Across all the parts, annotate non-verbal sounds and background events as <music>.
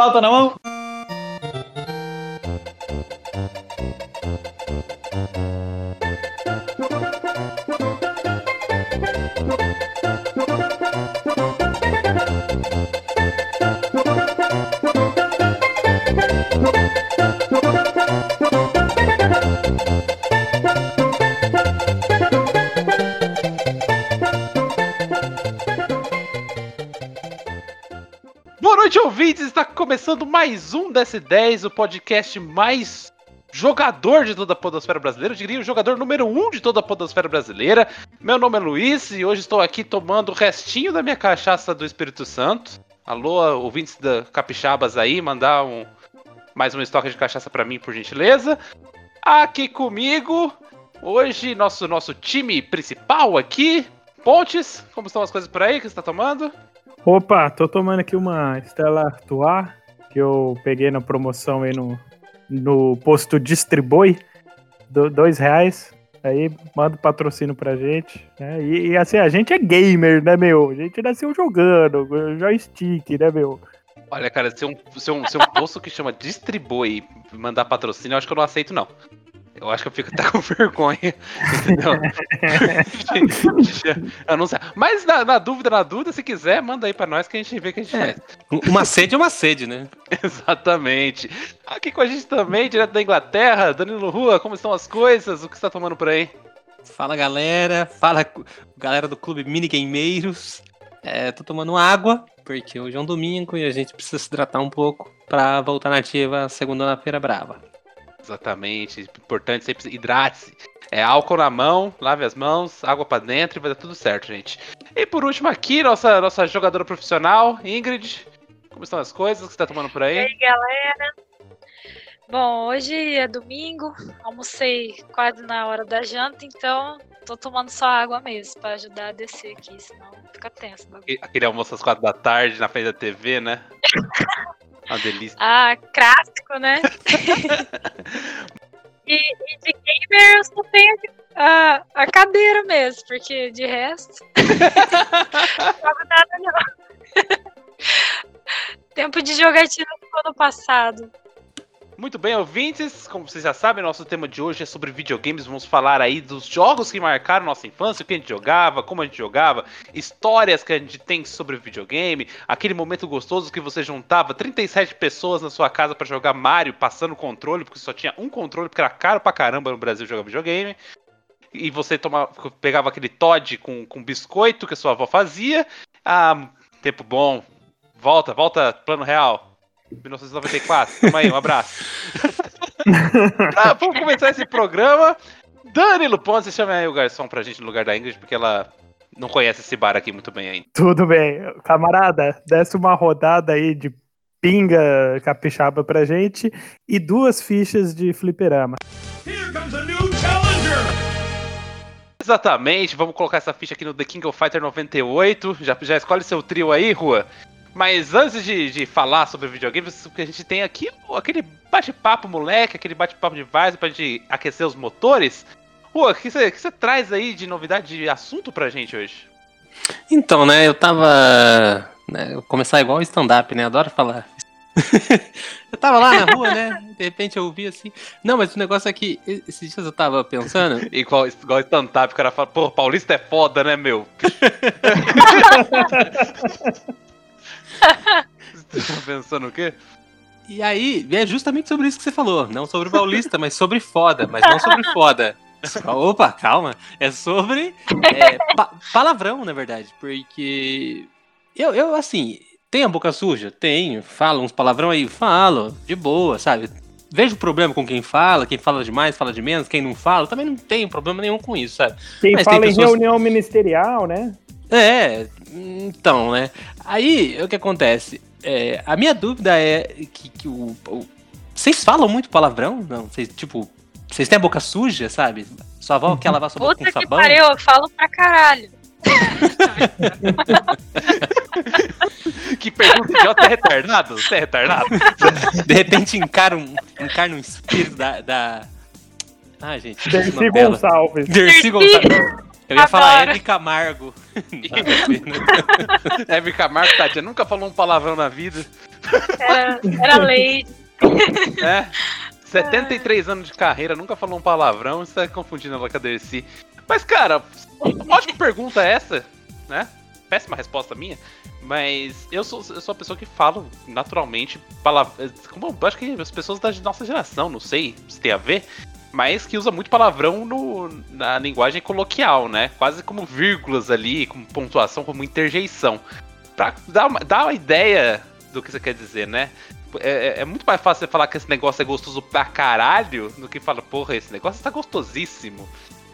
Pauta na mão. Começando mais um DS10, o podcast mais jogador de toda a podosfera brasileira. Eu diria o jogador número um de toda a podosfera brasileira. Meu nome é Luiz e hoje estou aqui tomando o restinho da minha cachaça do Espírito Santo. Alô, ouvintes da Capixabas aí, mandar um mais um estoque de cachaça para mim, por gentileza. Aqui comigo, hoje, nosso, nosso time principal aqui. Pontes, como estão as coisas por aí que você está tomando? Opa, tô tomando aqui uma Stella Artois que eu peguei na promoção aí no, no posto Distribui, do, dois reais. Aí manda um patrocínio pra gente. Né? E, e, assim, a gente é gamer, né, meu? A gente nasceu jogando, joystick, né, meu? Olha, cara, se um, se um, se um posto que chama Distribui mandar patrocínio, eu acho que eu não aceito, não. Eu acho que eu fico até <laughs> com vergonha, entendeu? <laughs> eu não sei. Mas na, na, dúvida, na dúvida, se quiser, manda aí pra nós que a gente vê o que a gente é. faz. Uma sede é uma sede, né? <laughs> Exatamente. Aqui com a gente também, direto da Inglaterra, Danilo Rua, como estão as coisas? O que você tá tomando por aí? Fala galera, fala galera do clube Minigameiros. É, tô tomando água, porque hoje é um domingo e a gente precisa se hidratar um pouco pra voltar na ativa segunda-feira brava. Exatamente. Importante sempre hidrate-se. É álcool na mão, lave as mãos, água para dentro e vai dar tudo certo, gente. E por último aqui, nossa, nossa jogadora profissional, Ingrid. Como estão as coisas que você tá tomando por aí? E aí, galera? Bom, hoje é domingo, almocei quase na hora da janta, então tô tomando só água mesmo para ajudar a descer aqui, senão fica tenso. Aquele almoço às quatro da tarde na frente da TV, né? <laughs> Uma delícia. Ah, clássico, né? <laughs> e, e, de gamer eu só tenho a, a cadeira mesmo, porque de resto. <laughs> não nada não. <laughs> Tempo de jogatina ficou no passado. Muito bem, ouvintes, como vocês já sabem, nosso tema de hoje é sobre videogames. Vamos falar aí dos jogos que marcaram nossa infância, o que a gente jogava, como a gente jogava, histórias que a gente tem sobre videogame, aquele momento gostoso que você juntava 37 pessoas na sua casa para jogar Mario, passando controle, porque só tinha um controle, porque era caro pra caramba no Brasil jogar videogame. E você tomava, pegava aquele Todd com, com biscoito que a sua avó fazia. Ah, tempo bom. Volta, volta, plano real. 1994. Tamo aí, um abraço. ah, <laughs> vamos começar esse programa. Danilo Pontes, você chama aí o garçom pra gente no lugar da Ingrid, porque ela não conhece esse bar aqui muito bem ainda. Tudo bem. Camarada, desce uma rodada aí de pinga capixaba pra gente e duas fichas de fliperama. Here comes a new challenger! Exatamente, vamos colocar essa ficha aqui no The King of Fighter 98. Já, já escolhe seu trio aí, Rua. Mas antes de, de falar sobre videogames, o que a gente tem aqui aquele bate-papo moleque, aquele bate-papo de vaso pra gente aquecer os motores. Rua, o que você traz aí de novidade de assunto pra gente hoje? Então, né, eu tava. Né, começar igual stand-up, né? Adoro falar. <laughs> eu tava lá na rua, né? De repente eu ouvi assim. Não, mas o negócio é que esses dias eu tava pensando. <laughs> igual, igual stand-up, o cara fala, pô, Paulista é foda, né, meu? <laughs> Você tá pensando o quê? E aí, é justamente sobre isso que você falou. Não sobre Paulista, mas sobre foda. Mas não sobre foda. Opa, calma. É sobre é, pa palavrão, na verdade. Porque eu, eu, assim, tenho a boca suja? Tenho. Falo uns palavrão aí? Falo. De boa, sabe? Vejo problema com quem fala, quem fala demais, fala de menos, quem não fala, também não tenho problema nenhum com isso, sabe? Quem Mas fala pessoas... em reunião ministerial, né? É, então, né? Aí, o que acontece? É, a minha dúvida é que, que o, o, Vocês falam muito palavrão? Não? Vocês, tipo, vocês têm a boca suja, sabe? Sua avó quer lavar sua boca com sabão? Puta que pariu, eu falo pra caralho. <laughs> que pergunta idiota é retardado? Você é retardado? De repente encara um, encarna um espírito da... da... Ah, gente. Dercy Gonçalves. Dercy Gonçalves. Eu ia falar Adoro. Hebe Camargo. <laughs> Hebe Camargo, tadinha, nunca falou um palavrão na vida. Era, era lei. É. 73 anos de carreira, nunca falou um palavrão, você tá confundindo ela com a Dercy. Mas, cara, ótima pergunta essa, né? Péssima resposta minha. Mas eu sou, eu sou a pessoa que falo naturalmente palavras. Como eu acho que as pessoas da nossa geração, não sei se tem a ver, mas que usa muito palavrão no, na linguagem coloquial, né? Quase como vírgulas ali, como pontuação, como interjeição. Pra dar uma, dar uma ideia do que você quer dizer, né? É, é- é muito mais fácil você falar que esse negócio é gostoso pra caralho do que falar, porra, esse negócio tá gostosíssimo,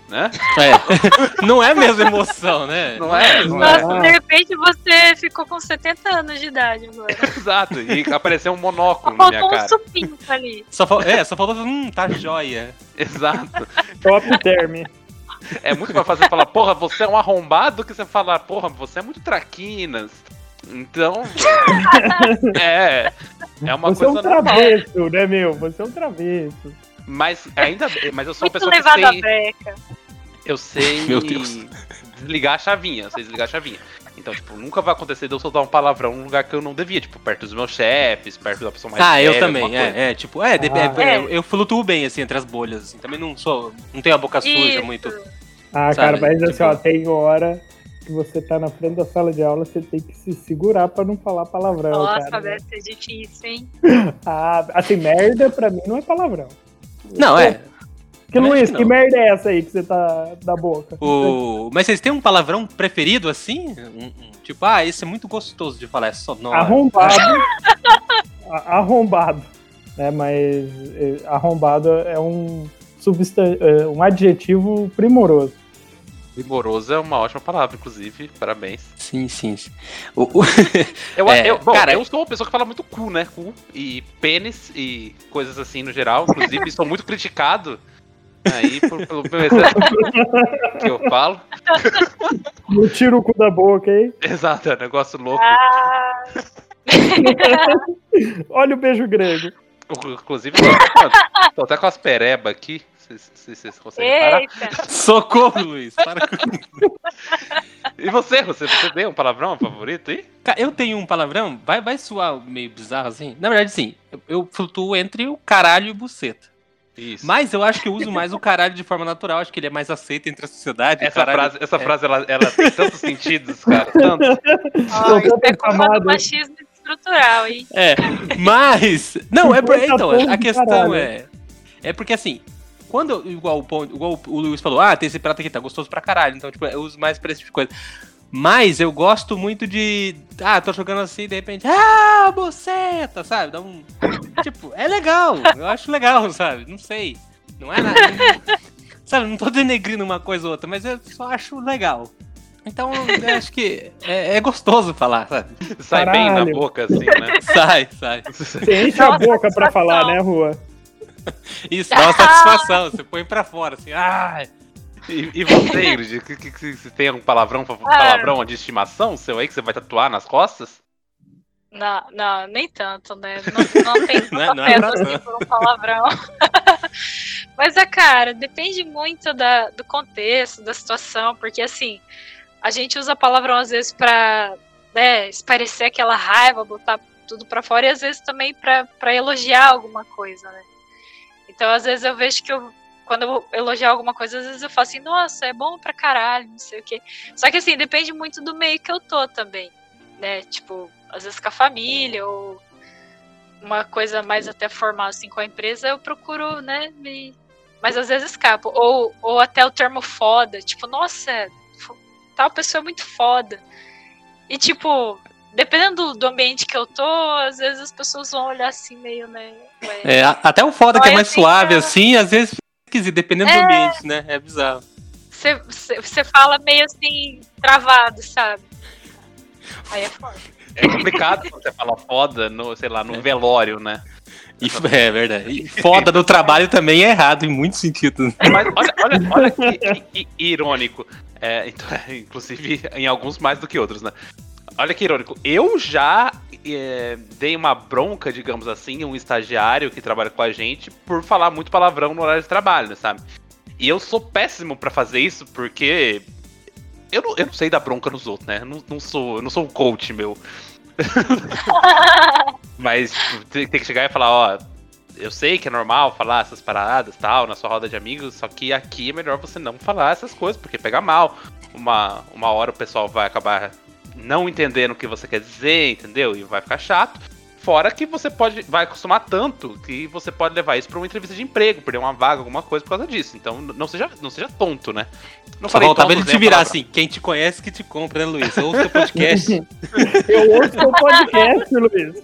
né? É. <laughs> Não é a mesma emoção, né? Não é? Não Nossa, é. de repente você ficou com 70 anos de idade agora. <laughs> Exato, e apareceu um monóculo Só na minha faltou um cara. supinho ali. Só, fal- é, só faltou, hum, tá joia. <laughs> Exato. Top term. É muito mais fácil você falar, porra, você é um arrombado do que você falar, porra, você é muito traquinas. Então. <laughs> é. É uma Você é um coisa normal. travesso, né, meu? Você é um travesso. Mas ainda mas eu sou uma Muito pessoa que sei, beca. eu sei Meu Deus. desligar a chavinha, eu sei desligar a chavinha. Então, tipo, nunca vai acontecer de eu soltar um palavrão num lugar que eu não devia, tipo, perto dos meus chefes, perto da pessoa mais Ah, eu também, é, é, tipo, é, de- Ah. é, É. eu, eu flutuo bem, assim, entre as bolhas, assim, também não sou, não tenho a boca suja Isso. muito. Ah, Sabe, cara, mas assim, tipo- ó, tem hora que você tá na frente da sala de aula, você tem que se segurar pra não falar palavrão, Nossa, cara. deve ser difícil, hein? <laughs> Ah, assim, merda pra mim não é palavrão. Não, é, Que também Luiz, que que merda é essa aí que você tá da boca? o... Mas vocês têm um palavrão preferido, assim? Um- um, tipo, ah, esse é muito gostoso de falar, é sonoro. Arrombado. Arrombado. Né, mas eh, arrombado é um, substan- é um adjetivo primoroso. Rigoroso é uma ótima palavra, inclusive, parabéns. Sim, sim, sim. O- o- <laughs> Eu, <laughs> É, eu, bom, cara- eu sou uma pessoa que fala muito cu, né? Cu e pênis e coisas assim no geral. Inclusive, <laughs> sou muito criticado aí por- pelo meu excesso <laughs> que eu falo. Não tira o cu da boca, hein? Exato, é um negócio louco. Ah, <laughs> Olha o beijo grego. Inclusive, tô até, tô até com as pereba aqui. Se se- se vocês conseguem parar. eita. Socorro, Luiz. Para com... E você, você, você tem um palavrão favorito aí? Eu tenho um palavrão, vai, vai soar meio bizarro assim. Na verdade, sim, eu, eu flutuo entre o caralho e o buceta. Isso. Mas eu acho que eu uso mais o caralho de forma natural, acho que ele é mais aceito entre a sociedade. essa caralho- frase, essa é. frase ela, ela tem tantos sentidos, cara. Tantos. <laughs> Isso é culpa Camada. do machismo estrutural, hein? É, mas. Não, é por, então, a questão é. É porque assim. Quando, eu- igual, igual o Luiz falou, ah, tem esse prato aqui, tá gostoso pra caralho. Então, tipo, eu uso mais pra esse tipo de coisa. Mas eu gosto muito de. Ah, tô jogando assim, de repente. Ah, boceta, sabe? Dá um. tipo, é legal. Eu acho legal, sabe? Não sei. Não é nada. <laughs> sabe, não tô denegrindo uma coisa ou outra, mas eu só acho legal. Então, eu acho que é, é gostoso falar, sabe? Sai bem na Caralho. boca, assim, né? <laughs> Sai, sai. <laughs> Você enche a boca pra falar, né, Rua? Isso, dá uma satisfação. Você põe pra fora, assim. Ah, E, e você, <laughs> Ingrid, que, que, que, você tem um palavrão, Ah. palavrão de estimação seu aí que você vai tatuar nas costas? Não, não, nem tanto, né? Não, não tem <laughs> Não é- tanto não é assim tanto. por um palavrão. <laughs> Mas, é, cara, depende muito da, do contexto, da situação, porque, assim, a gente usa palavrão às vezes pra né, esparecer aquela raiva, botar tudo pra fora, e às vezes também pra, pra elogiar alguma coisa, né? Então, às vezes eu vejo que eu, quando eu elogiar alguma coisa, às vezes eu falo assim, nossa, é bom pra caralho, não sei o quê. Só que, assim, depende muito do meio que eu tô também, né? Tipo, às vezes com a família ou uma coisa mais até formal assim com a empresa, eu procuro, né, me... mas às vezes escapo. Ou, ou até o termo foda, tipo, nossa, tal pessoa é muito foda. E tipo, dependendo do, ambiente que eu tô, às vezes as pessoas vão olhar assim meio, né, ué. é, até o foda que é Olha, mais assim, suave, cara. assim, às vezes esquisito, dependendo do É. ambiente, né? É bizarro. Você- fala meio assim, travado, sabe? Aí é foda. É complicado quando você fala foda no, sei lá, no É. velório, né? E, é verdade. E foda no trabalho também é errado em muitos sentidos. Mas olha, olha, olha que, que- que irônico. É, então, <laughs> inclusive, em alguns mais do que outros, né? Olha que irônico. Eu já é, dei uma bronca, digamos assim, um estagiário que trabalha com a gente por falar muito palavrão no horário de trabalho, sabe? E eu sou péssimo pra fazer isso porque Eu não, eu não sei dar bronca nos outros, né? Eu não, não sou, eu não sou um coach, meu. <laughs> Mas tem, tem que chegar e falar, ó, eu sei que é normal falar essas paradas tal, na sua roda de amigos, só que aqui é melhor você não falar essas coisas, porque pega mal. Uma, uma hora o pessoal vai acabar não entendendo o que você quer dizer, entendeu? E vai ficar chato. Fora que você pode vai acostumar tanto que você pode levar isso para uma entrevista de emprego, perder uma vaga, alguma coisa por causa disso. Então não seja, não seja tonto, né? Não Só faltava tonto, ele né, te virar assim, quem te conhece que te compra, né, Luiz? Ouça o podcast. <laughs> Eu ouço seu podcast, Luiz.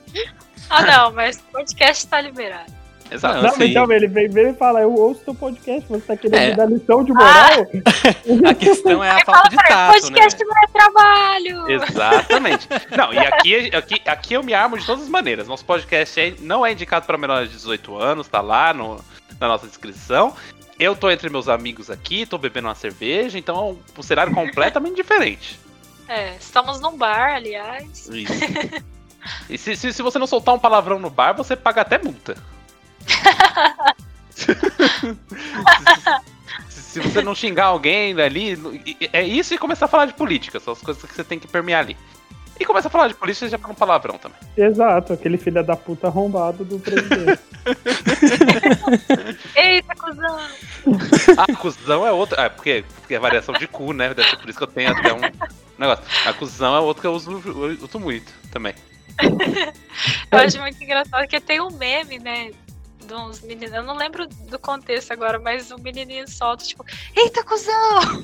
Ah, não, mas o podcast tá liberado. Exato. Não, assim- então ele vem, vem e fala, eu ouço teu podcast, você tá querendo É. me dar lição de moral? <laughs> A questão é a Aí falta de tato, né? podcast não é trabalho. Exatamente. Não, e aqui, aqui, aqui eu me armo de todas as maneiras. Nosso podcast é- não é indicado para menores de 18 anos, tá lá no, na nossa descrição. Eu tô entre meus amigos aqui, tô bebendo uma cerveja, então é um cenário completamente diferente. É, estamos num bar, aliás. Isso. E se, se, se você não soltar um palavrão no bar, você paga até multa. Se, você não xingar alguém ali, é isso e começar a falar de política, são as coisas que você tem que permear ali. E começa a falar de política, já fala um palavrão também. Exato, aquele filho da puta arrombado do presidente. <laughs> Eita, cuzão. Ah, cuzão é outra. É, porque, porque é variação de cu, né? Deve ser por isso que eu tenho até um negócio. A cuzão é outro que eu uso, eu uso muito também. <laughs> Eu acho muito engraçado que tem um meme, né? De uns meninos. Eu não lembro do contexto agora, mas o menininho solta, tipo, eita, cuzão!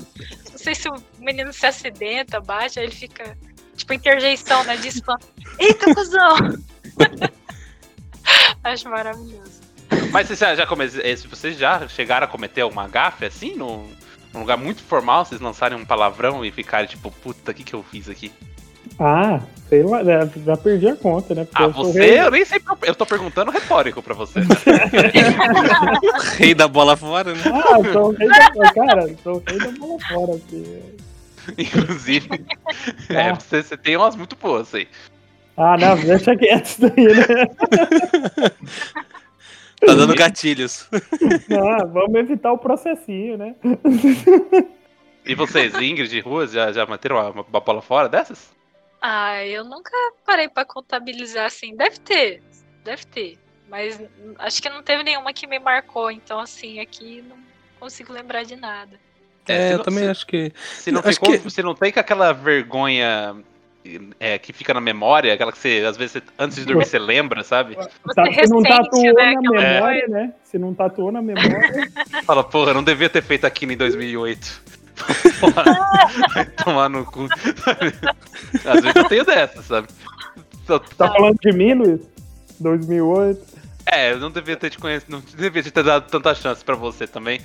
Não sei se o menino se acidenta, bate, aí ele fica, tipo, interjeição, né? De spam. Eita, cuzão! <laughs> acho maravilhoso. Mas vocês já, já come- vocês já chegaram a cometer alguma gafe assim, num, num lugar muito formal, vocês lançarem um palavrão e ficarem tipo, puta, o que, que eu fiz aqui? Ah, sei lá, já, já perdi a conta, né? Porque Ah, eu você, rei- eu nem sei, eu tô perguntando retórico pra você. <laughs> Rei da bola fora, né? Ah, eu sou o rei da cara, sou o rei da bola fora aqui. Inclusive, <laughs> é, Ah. você, você tem umas muito boas aí. Ah, não, deixa quieto isso daí, né? <laughs> Tá dando gatilhos. Não, vamos evitar o processinho, né? E vocês, Ingrid e Ruas, já, já manteram uma, uma bola fora dessas? Ah, eu nunca parei pra contabilizar assim. Deve ter, deve ter. Mas acho que não teve nenhuma que me marcou, então assim, aqui não consigo lembrar de nada. É, É, eu não- também se- acho que. Se não, ficou, que- se não tem com aquela vergonha é, que fica na memória, aquela que você, às vezes, você- antes de dormir, você lembra, sabe? Você Tá, se não tatuou né, na memória, né? Se não tatuou na memória. <laughs> Fala, porra, não devia ter feito aquilo em 2008. <laughs> Vai tomar no cu. Às vezes eu tenho dessa, sabe? Tá falando de mim, Luiz? 2008. É, eu não devia ter te conhecido, não devia ter dado tanta chance pra você também.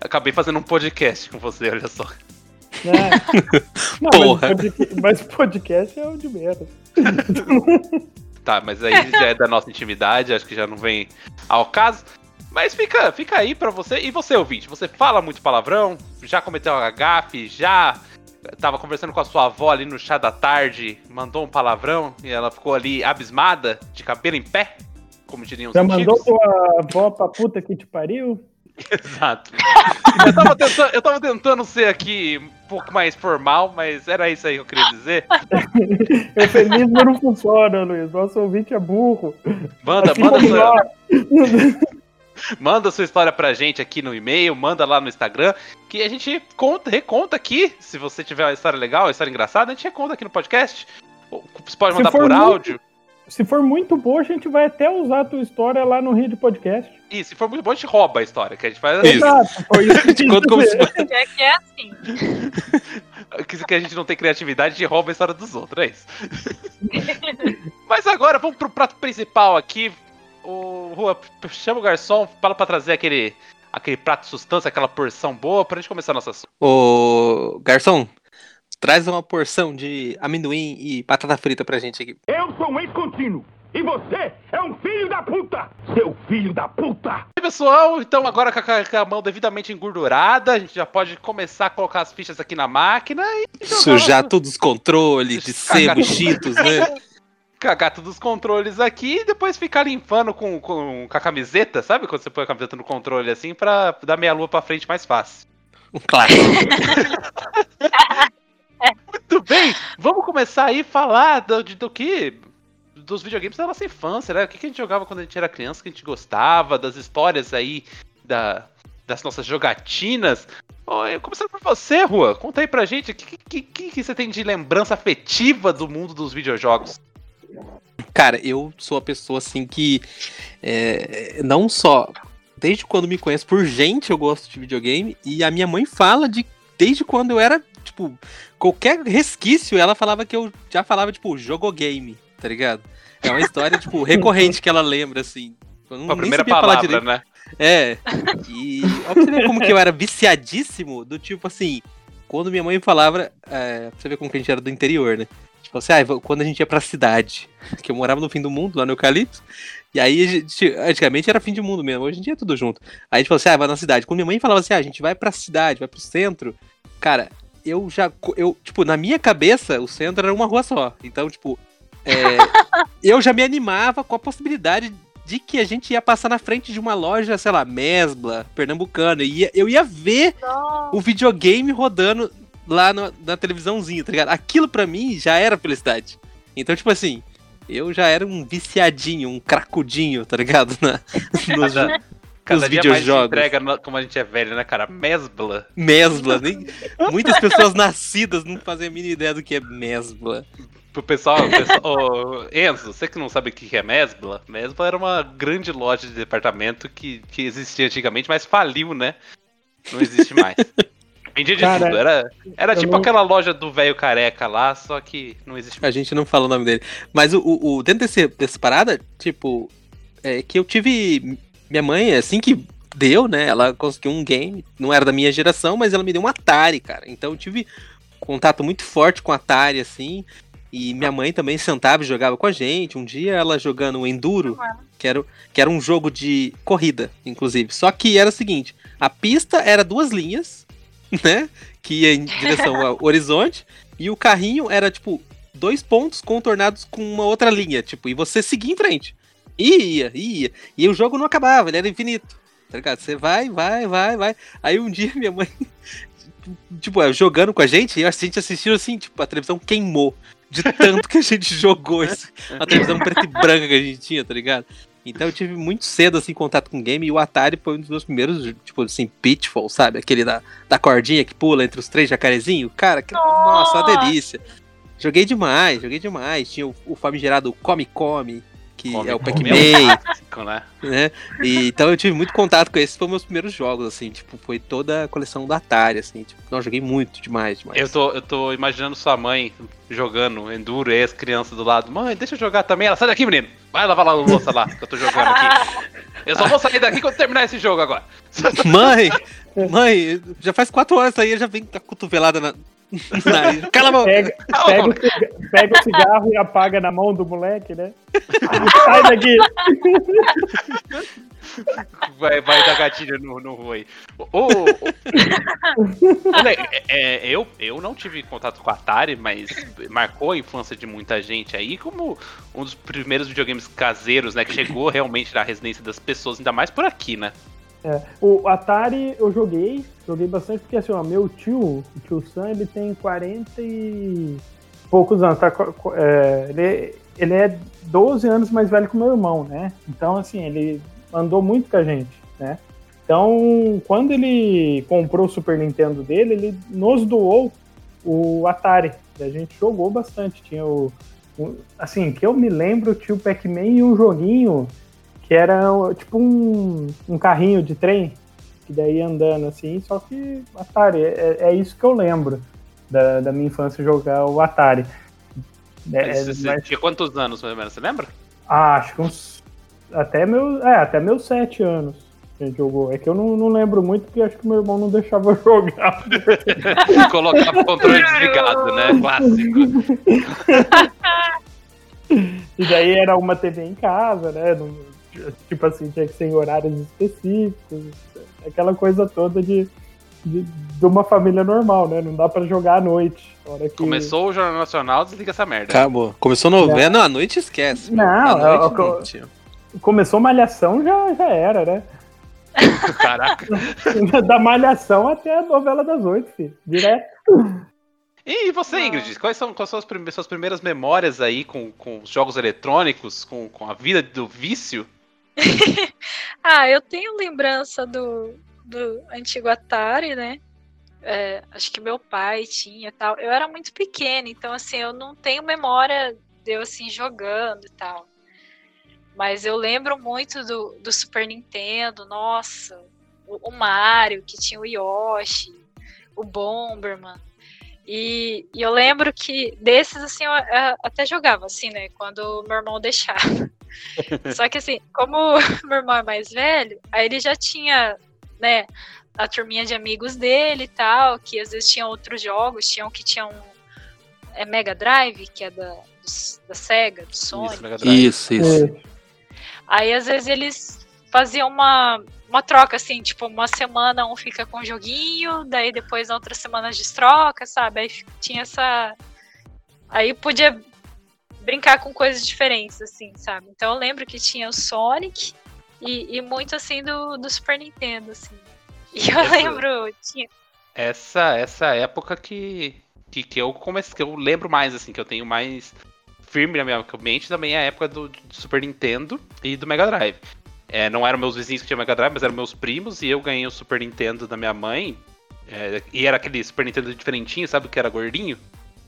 Acabei fazendo um podcast com você, olha só. Né? Não, <laughs> Porra. Mas, podca- mas podcast é o de menos. Tá, mas aí já é da nossa intimidade, acho que já não vem ao caso. Mas fica, fica aí pra você. E você, ouvinte, você fala muito palavrão? Já cometeu uma gafe? Já tava conversando com a sua avó ali no chá da tarde, mandou um palavrão e ela ficou ali abismada, de cabelo em pé? Como diriam os Já antigos? mandou tua avó pra puta que te pariu? <laughs> Exato. Eu tava, tentando, eu tava tentando ser aqui um pouco mais formal, mas era isso aí que eu queria dizer. <laughs> Eufemismo não funciona, Luiz. Nosso ouvinte é burro. Manda, Assim manda sua. <laughs> Manda sua história pra gente aqui no e-mail, manda lá no Instagram, que a gente conta, reconta aqui. Se você tiver uma história legal, uma história engraçada, a gente reconta aqui no podcast. Ou Você pode mandar por muito- áudio. Se for muito boa, a gente vai até usar a tua história lá no Rio de Podcast. E se for muito bom, a gente rouba a história, que a gente faz assim, Isso. Exato, foi isso que <laughs> quis Conta como se. É que é assim. <laughs> que, que a gente não tem criatividade, a gente rouba a história dos outros, é isso. <laughs> Mas agora, vamos pro prato principal aqui. O Rua, chama o garçom, fala pra trazer aquele, aquele prato de sustância, aquela porção boa, pra gente começar a nossa Ô, garçom, traz uma porção de amendoim e batata frita pra gente aqui. Eu sou um ex-contínuo. E você é um filho da puta! Seu filho da puta! Oi, pessoal, então agora com a, com a mão devidamente engordurada, a gente já pode começar a colocar as fichas aqui na máquina e Sujar todos os controles de sebo, cheetos, né? <laughs> cagar todos os controles aqui e depois ficar limpando com, com, com a camiseta, sabe? Quando você põe a camiseta no controle assim, pra dar meia lua pra frente mais fácil. Clássico. <laughs> Muito bem, vamos começar aí a falar do, do que. Dos videogames da nossa infância, né? O que que a gente jogava quando a gente era criança, que a gente gostava, das histórias aí, da, das nossas jogatinas. Oi, começando por você, Rua, conta aí pra gente o que, que, que, que você tem de lembrança afetiva do mundo dos videojogos. Cara, eu sou a pessoa assim que é, não só desde quando me conheço por gente eu gosto de videogame e a minha mãe fala de desde quando eu era tipo qualquer resquício ela falava que eu já falava tipo jogo game, tá ligado? É uma história tipo <laughs> recorrente que ela lembra assim. Eu não, A primeira palavra, direito. né? É. E ó, pra você ver como que eu era viciadíssimo, do tipo assim, quando minha mãe falava, é, pra você ver como que a gente era do interior, né? Tipo assim, ah, quando a gente ia pra cidade, <laughs> que eu morava no fim do mundo, lá no Eucalipto, e aí, gente, antigamente era fim de mundo mesmo, hoje em dia é tudo junto. Aí a gente falou assim, ah, vai na cidade. Quando minha mãe falava assim, ah, a gente vai pra cidade, vai pro centro, cara, eu já, eu, tipo, na minha cabeça, o centro era uma rua só. Então, tipo, é, <laughs> eu já me animava com a possibilidade de que a gente ia passar na frente de uma loja, sei lá, Mesbla, pernambucana, e eu ia ver o videogame rodando lá no- na televisãozinha, tá ligado? Aquilo pra mim já era felicidade. Então, tipo assim, eu já era um viciadinho, um cracudinho, tá ligado? Na, <laughs> nos Cada, cada dia mais se entrega no- como a gente é velho, né, cara? Mesbla. Mesbla. Nem, muitas pessoas nascidas não fazem a mínima ideia do que é Mesbla. Pro pessoal, pessoal ô, Enzo, você que não sabe o que é Mesbla, Mesbla era uma grande loja de departamento que, que existia antigamente, mas faliu, né? Não existe mais. <laughs> Vendia de Cara, tudo. Era, era tipo não- aquela loja do velho careca lá, só que não existe A gente não fala o nome dele. Mas o, o, o- dentro desse, dessa parada, tipo, é que eu tive. Minha mãe, assim que deu, né? Ela conseguiu um game. Não era da minha geração, mas ela me deu um Atari, cara. Então eu tive contato muito forte com Atari, assim. E minha mãe também sentava e jogava com a gente. Um dia ela jogando um Enduro, que era, que era um jogo de corrida, inclusive. Só que era o seguinte: a pista era duas linhas, <laughs> né? Que ia em direção ao <laughs> horizonte. E o carrinho era, tipo, dois pontos contornados com uma outra linha, tipo, e você seguia em frente. Ia, ia. E o jogo não acabava, ele era infinito. Tá ligado? Você vai, vai, vai, vai. Aí um <laughs> dia minha mãe, tipo, é, jogando com a gente, e a gente assistiu assim, tipo, a televisão queimou. De tanto que a gente jogou isso. A televisão preta e branca que a gente tinha, tá ligado? Então eu tive muito cedo, assim, contato com game, e o Atari foi um dos meus primeiros, tipo assim, Pitfall, sabe? Aquele da, da cordinha que pula entre os três jacarezinhos. Cara, que, nossa, uma delícia. Joguei demais, joguei demais. Tinha o, o famigerado Come Come, que Come é o Pac-Man, <laughs> né? né? E, então eu tive muito contato com esses, foram meus primeiros jogos, assim, tipo, foi toda a coleção do Atari, assim, tipo, não, joguei muito, demais, demais. Eu tô, eu tô imaginando sua mãe jogando Enduro e as crianças do lado. Mãe, deixa eu jogar também. Ela sai daqui, menino. Vai lavar lá a louça lá que eu tô jogando aqui. <laughs> Eu só vou sair daqui quando terminar esse jogo agora. Mãe, mãe, já faz quatro horas aí, eu já vem com a cotovelada na... na... Cala a boca! Pega, pega, o pega o cigarro e apaga na mão do moleque, né? <laughs> Sai daqui. Vai, vai dar gatilho no, no Rui. Ô. Olha, é, é, eu, eu não tive contato com a Atari, mas marcou a infância de muita gente aí como um dos primeiros videogames caseiros, né? Que chegou realmente na residência das pessoas, ainda mais por aqui, né? É, o Atari eu joguei, joguei bastante, porque assim, ó, meu tio, o tio Sam, ele tem 40 e poucos anos, tá? é, ele, ele é 12 anos mais velho que o meu irmão, né? Então, assim, ele andou muito com a gente, né? Então, quando ele comprou o Super Nintendo dele, ele nos doou o Atari. E a gente jogou bastante. Tinha o. o- assim, que eu me lembro, tinha o Pac-Man e um joguinho que era tipo um, um carrinho de trem, que daí andando assim, só que Atari, é, é isso que eu lembro da, da minha infância jogar o Atari. É, Você- você mas- tinha quantos anos, mais ou menos? Você lembra? ah, acho que uns. Até meu, é, até meus sete anos a gente jogou. É que eu não, não lembro muito, porque acho que meu irmão não deixava <laughs> jogar. <laughs> Colocava o controle desligado, né? Clássico. <laughs> E daí era uma TV em casa, né? não- <laughs> tipo assim, tinha que ser em horários específicos. Aquela coisa toda de, de, de uma família normal, né? Não dá pra jogar à noite. Que... Começou o Jornal Nacional, desliga essa merda. Acabou. Começou novela, não, à noite esquece. Não, à é noite o que eu- não. Começou Malhação, já, já era, né? <laughs> Caraca. <laughs> Da Malhação até a novela das oito, filho. Direto. E você, Não. Ingrid, quais são, quais são as suas primeiras memórias aí com, com os jogos eletrônicos, com, com a vida do vício? <laughs> Ah, eu tenho lembrança do, do antigo Atari, né? É, acho que meu pai tinha tal. Eu era muito pequena, então assim, eu não tenho memória de eu assim jogando e tal. Mas eu lembro muito do, do Super Nintendo, nossa, o, o Mario, que tinha o Yoshi, o Bomberman. E, e eu lembro que desses, assim, eu, eu até jogava, assim, né? Quando meu irmão deixava. <laughs> Só que assim, como <laughs> meu irmão é mais velho, aí ele já tinha, né, a turminha de amigos dele e tal, que às vezes tinham outros jogos, tinham que tinham é Mega Drive, que é da, da Sega, do Sony. Isso, Mega Drive. Isso, isso. É, Aí às vezes eles faziam uma, uma troca, assim, tipo, uma semana um fica com o joguinho, daí depois na outra semana destroca, sabe? Aí tinha essa. Aí podia brincar com coisas diferentes, assim, sabe? Então eu lembro que tinha o Sonic e, e muito assim do, do Super Nintendo, assim. E eu Essa- lembro, tinha. Essa, essa época que, que, que eu comecei, que eu lembro mais, assim, que eu tenho mais firme na minha mente também é a época do, do Super Nintendo e do Mega Drive. É, não eram meus vizinhos que tinham Mega Drive, mas eram meus primos, e eu ganhei o Super Nintendo da minha mãe. é, e era aquele Super Nintendo diferentinho, sabe? Que era gordinho,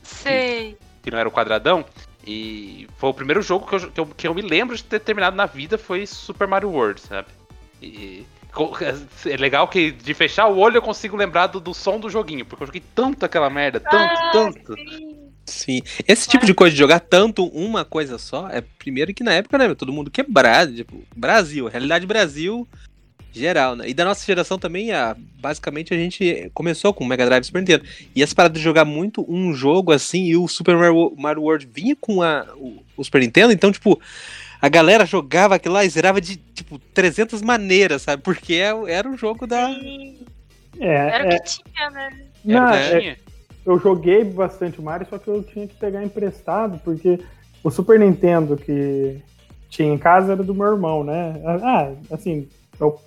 Sei. que não era o quadradão. E foi o primeiro jogo que eu, que eu, que eu me lembro de ter terminado na vida foi Super Mario World, sabe? E <laughs> é legal que de fechar o olho eu consigo lembrar do, do som do joguinho, porque eu joguei tanto aquela merda, tanto, Ah, tanto. sim. Sim. Esse tipo de coisa de jogar tanto uma coisa só, é primeiro que na época, né, todo mundo quebrado, tipo, Brasil, realidade Brasil geral, né? E da nossa geração também, a, basicamente a gente começou com o Mega Drive e Super Nintendo. E essa parada de jogar muito um jogo assim, e o Super Mario, Mario World vinha com a, o, o Super Nintendo, então, tipo, a galera jogava aquilo lá e zerava de, tipo, 300 maneiras, sabe? Porque é- era o jogo da... Sim. É, Era o é, que tinha, né? não, Era o é, que tinha. eu joguei bastante Mario, só que eu tinha que pegar emprestado, porque o Super Nintendo que tinha em casa era do meu irmão, né? Ah, assim, eu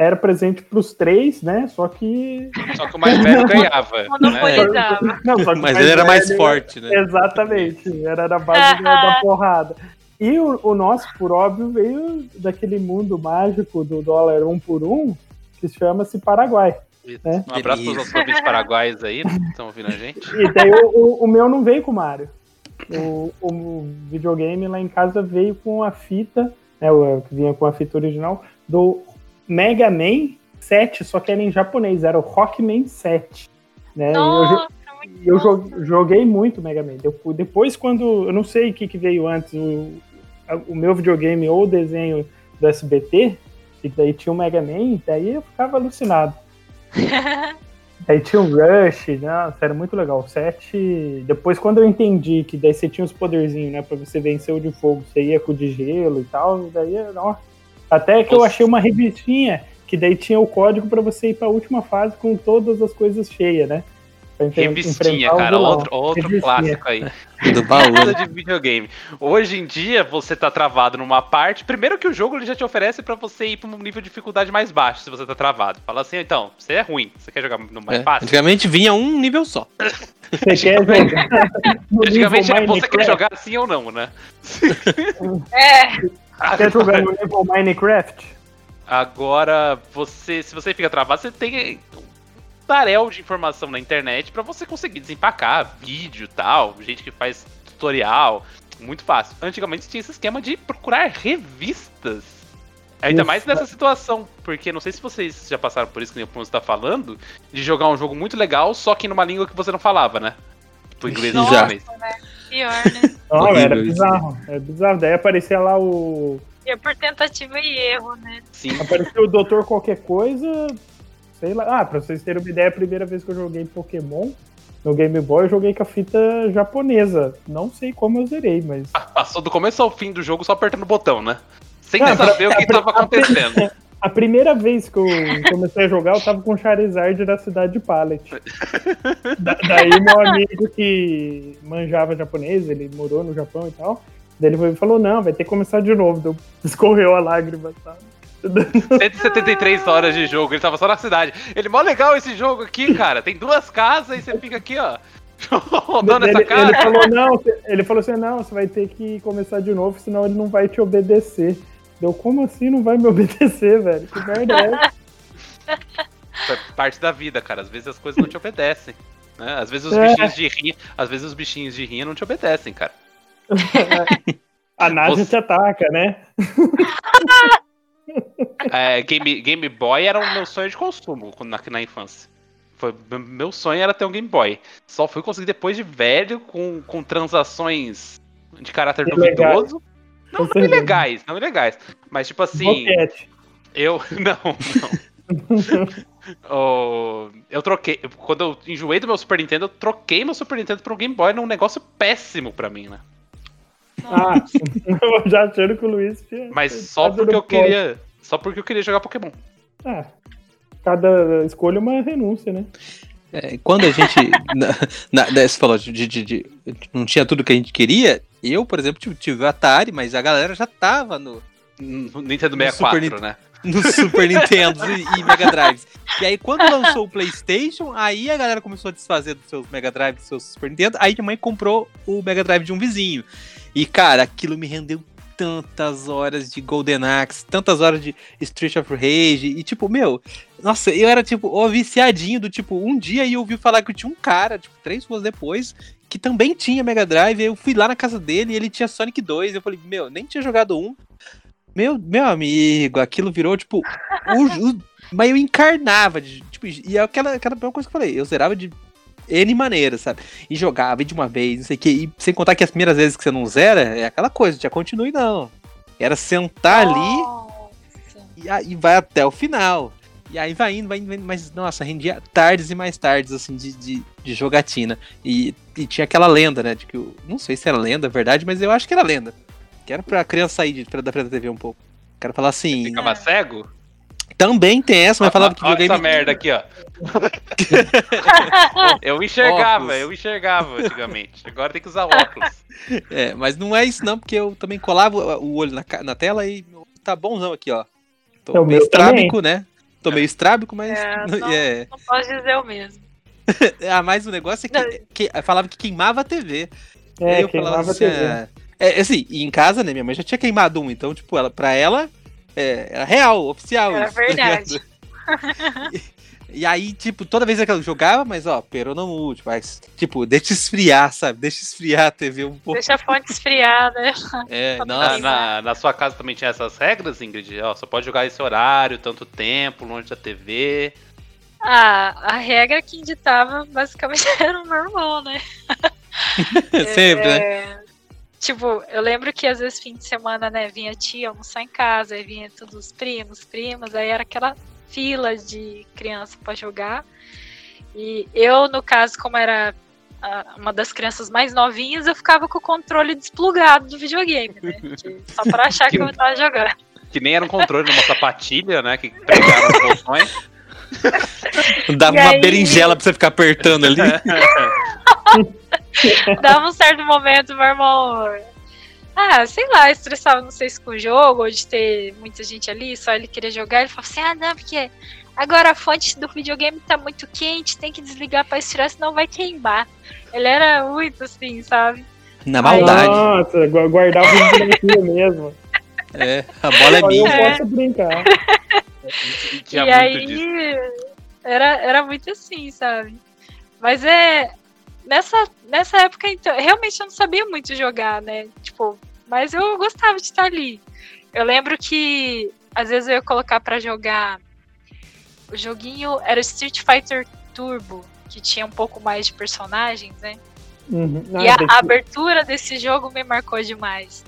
era presente pros três, né? Só que. Só que o mais velho <laughs> ganhava. né? Não, só que Mas ele era mais forte, né? Exatamente, era na base da, da <laughs> porrada. E o, o nosso, por óbvio, veio daquele mundo mágico do dólar um por um, que chama-se Paraguai. né? Um abraço para os nossos paraguaios aí, né, que estão ouvindo a gente. E daí o, o- o meu não veio com o Mario. O, o videogame lá em casa veio com a fita, né, o que vinha com a fita original, do Mega Man 7, só que era em japonês, era o Rockman 7. Né? E eu jo- Nossa, eu jo- joguei muito Mega Man. Depois, quando. Eu não sei o que, que veio antes, o, o meu videogame ou o desenho do SBT, e daí tinha o Mega Man, daí eu ficava alucinado. <laughs> Aí tinha o Rush, nossa, era muito legal. O 7. Depois, quando eu entendi que daí você tinha os poderzinhos, né? Pra você vencer o de fogo, você ia com o de gelo e tal, daí, ó. Até que eu Nossa. achei uma revistinha que daí tinha o código pra você ir pra última fase com todas as coisas cheias, né? Revistinha, cara, outro, outro Revistinha. clássico aí. <laughs> Do baú. Nada de videogame. Hoje em dia, você tá travado numa parte. Primeiro que o jogo ele já te oferece pra você ir pra um nível de dificuldade mais baixo se você tá travado. Fala assim, então, você é ruim, você quer jogar no mais É, fácil? Antigamente vinha um nível só. Você quer jogar <laughs> Antigamente você quer jogar assim ou não, né? <laughs> É, Quer jogar <laughs> no nível Minecraft? Agora, você, se você fica travado, você tem um tarel de informação na internet pra você conseguir desempacar vídeo e tal, gente que faz tutorial, muito fácil. Antigamente tinha esse esquema de procurar revistas. Ainda Isso. mais nessa situação, porque não sei se vocês já passaram por isso que nem o Pronto está falando, de jogar um jogo muito legal, só que numa língua que você não falava, né? Tipo inglês e Já. japonês. Pior, né? <laughs> Não, era bizarro. Era bizarro. Daí aparecia lá o. E é por tentativa e erro, né? Sim. Apareceu o Doutor Qualquer Coisa. Sei lá. Ah, pra vocês terem uma ideia, a primeira vez que eu joguei Pokémon no Game Boy, eu joguei com a fita japonesa. Não sei como eu zerei, mas. Passou do começo ao fim do jogo só apertando o botão, né? Sem Ah, saber o que pra- estava acontecendo. <laughs> A primeira vez que eu comecei a jogar, eu tava com Charizard da cidade de Pallet. Da- daí meu amigo que manjava japonês, ele morou no Japão e tal, daí ele falou, não, vai ter que começar de novo. Daí escorreu a lágrima, sabe? 173 horas de jogo, ele tava só na cidade. Ele, mó legal esse jogo aqui, cara. Tem duas casas e você fica aqui, ó. <laughs> Rodando ele, essa cara. ele falou, não, ele falou assim, não, você vai ter que começar de novo, senão ele não vai te obedecer. Deu, como assim não vai me obedecer, velho? Que merda é essa? É parte da vida, cara. Às vezes as coisas não te obedecem. Né? Às vezes os É. bichinhos de rinha, às vezes os bichinhos de rinha não te obedecem, cara. <laughs> A Nádia Você- te ataca, né? <laughs> É, Game, Game Boy era o meu sonho de consumo na, na infância. Foi, meu sonho era ter um Game Boy. Só fui conseguir depois de velho, com, com transações de caráter duvidoso. Não, não ilegais, não ilegais. Mas tipo assim, Boquete. eu. <laughs> Não, não. <laughs> Oh, eu troquei. Quando eu enjoei do meu Super Nintendo, eu troquei meu Super Nintendo para um Game Boy num negócio péssimo pra mim, né? Ah, <laughs> eu já achando que o Luiz tinha. Mas só tá porque eu queria. Só porque eu queria jogar Pokémon. Ah, cada escolha é uma renúncia, né? É, quando a gente. na, na, né, você falou de, de, de- de- Não tinha tudo que a gente queria. Eu, por exemplo, tive, tive o Atari, mas a galera já tava no, No Nintendo No 64, Super né? <laughs> no Super Nintendo e, e Mega Drive. E aí, quando <laughs> lançou o PlayStation, aí a galera começou a desfazer dos seus Mega Drive, dos seus Super Nintendo. Aí minha mãe comprou o Mega Drive de um vizinho. E, cara, aquilo me rendeu tantas horas de Golden Axe, tantas horas de Street of Rage. E, tipo, meu, nossa, eu era, tipo, o viciadinho do tipo, um dia eu ouvi falar que tinha um cara, tipo, três ruas depois. Que também tinha Mega Drive, eu fui lá na casa dele e ele tinha Sonic 2. Eu falei, meu, nem tinha jogado um. Meu, meu amigo, aquilo virou, tipo, o, o- mas eu encarnava, de, tipo, e é aquela, aquela mesma coisa que eu falei, eu zerava de N maneiras, sabe? E jogava e de uma vez, não sei o que, e sem contar que as primeiras vezes que você não zera, é aquela coisa, já continue não. Era sentar ali Nossa. e, e vai até o final. E aí vai indo, vai indo, vai indo, mas nossa, rendia tardes e mais tardes, assim, de, de, de jogatina. E, e tinha aquela lenda, né, de que, o- não sei se era lenda, verdade, mas eu acho que era lenda. Que era pra criança sair de, pra, da frente da TV um pouco. O cara falar assim, Ficava cego? também tem essa, mas falava que Olha videogame... essa merda aqui, ó. <laughs> eu enxergava, Óculos. eu enxergava antigamente. Agora tem que usar óculos. <laughs> É, mas não é isso não, porque eu também colava o olho na, na tela e tá bonzão aqui, ó. Tô É meu estrábico, né? Tô meio estrábico, mas... É, <laughs> não. É. Não posso dizer o mesmo. <laughs> Ah, mas o negócio é que, que falava que queimava a TV. É, Aí eu queimava falava a assim, TV. ah, é, assim, e em casa, né, minha mãe já tinha queimado um, então, tipo, ela, pra ela, é, era real, oficial Era isso, tá verdade. ligado? <laughs> e, aí, tipo, toda vez que eu jogava, mas, ó, pero não mude, mas, tipo, deixa esfriar, sabe? Deixa esfriar a TV um pouco. Deixa a fonte esfriar, né? <laughs> É, Na- Na, nossa. na, na sua casa também tinha essas regras, Ingrid? Ó, só pode jogar esse horário, tanto tempo, longe da TV. Ah, a regra que ditava basicamente <laughs> era o normal, né? <laughs> Sempre, né? É, Tipo, eu lembro que às vezes fim de semana, né, vinha tia almoçar em casa, aí vinha todos os primos, primas, aí era aquela fila de criança pra jogar. E eu, no caso, como era ah, uma das crianças mais novinhas, eu ficava com o controle desplugado do videogame, né? <laughs> que- só pra achar que eu tava jogando. Que nem era um controle numa sapatilha, né? Que pregaram os botões. <laughs> Dava E uma aí- berinjela pra você ficar apertando ali. <laughs> Dava um certo momento, meu irmão. Ah, sei lá, estressava, não sei se com o jogo, ou de ter muita gente ali, só ele queria jogar. Ele falou assim: ah, não, porque agora a fonte do videogame tá muito quente, tem que desligar pra esfriar, senão vai queimar. Ele era muito assim, sabe? Na maldade. Nossa, gu- guardava os bonequinhos mesmo. É, a bola é eu minha. É. posso brincar. E e aí disso. era, era muito assim, sabe? Mas é. Nessa, nessa época, então, realmente eu não sabia muito jogar, né? Tipo, mas eu gostava de estar ali. Eu lembro que às vezes eu ia colocar pra jogar. O joguinho era Street Fighter Turbo, que tinha um pouco mais de personagens, né? Uhum. E Ah, a tem que- abertura desse jogo me marcou demais.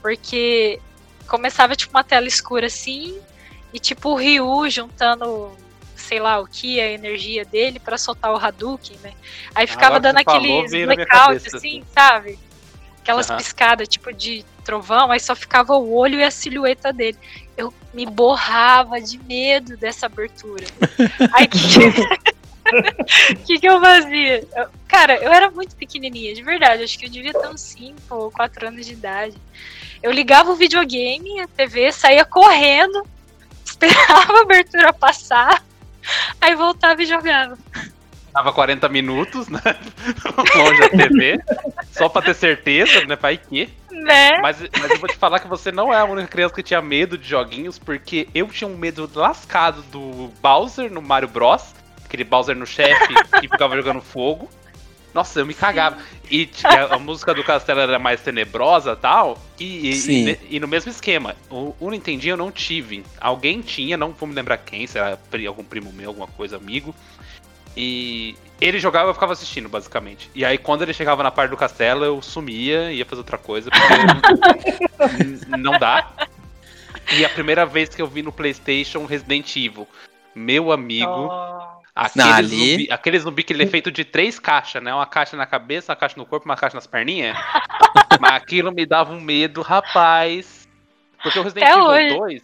Porque começava tipo uma tela escura assim, e tipo o Ryu juntando, sei lá, o que, a energia dele pra soltar o Hadouken, né? Aí ficava Agora dando aqueles veio na minha blackout cabeça, assim, sabe? Aquelas Aham. piscadas tipo de trovão, aí só ficava o olho e a silhueta dele. Eu me borrava de medo dessa abertura. <laughs> Aí que <laughs> que, que eu fazia? Eu- cara, eu era muito pequenininha, de verdade. Acho que eu devia ter uns 5 ou 4 anos de idade. Eu ligava o videogame, a TV, saía correndo, <laughs> esperava a abertura passar, aí voltava e jogava. Tava 40 minutos, né? <laughs> Longe da TV. só pra ter certeza, né? Vai que. Né? Mas, mas eu vou te falar que você não é a única criança que tinha medo de joguinhos, porque eu tinha um medo lascado do Bowser no Mario Bros. Aquele Bowser no chefe <laughs> que ficava jogando fogo. Nossa, eu me cagava. E tinha- a música do Castelo era mais tenebrosa e tal. E, e- Sim. e e no mesmo esquema. O, o Nintendinho eu não tive. Alguém tinha, não vou me lembrar quem, se era pri- algum primo meu, alguma coisa, amigo. E ele jogava e eu ficava assistindo, basicamente. E aí, quando ele chegava na parte do castelo, eu sumia, ia fazer outra coisa, porque <laughs> não dá. E a primeira vez que eu vi no PlayStation Resident Evil, meu amigo, Oh. aquele, Não, ali- zumbi, aquele zumbi que ele é feito de três caixas, né? Uma caixa na cabeça, uma caixa no corpo, uma caixa nas perninhas. <laughs> Mas aquilo me dava um medo, rapaz. Porque o Resident Até Evil hoje. 2.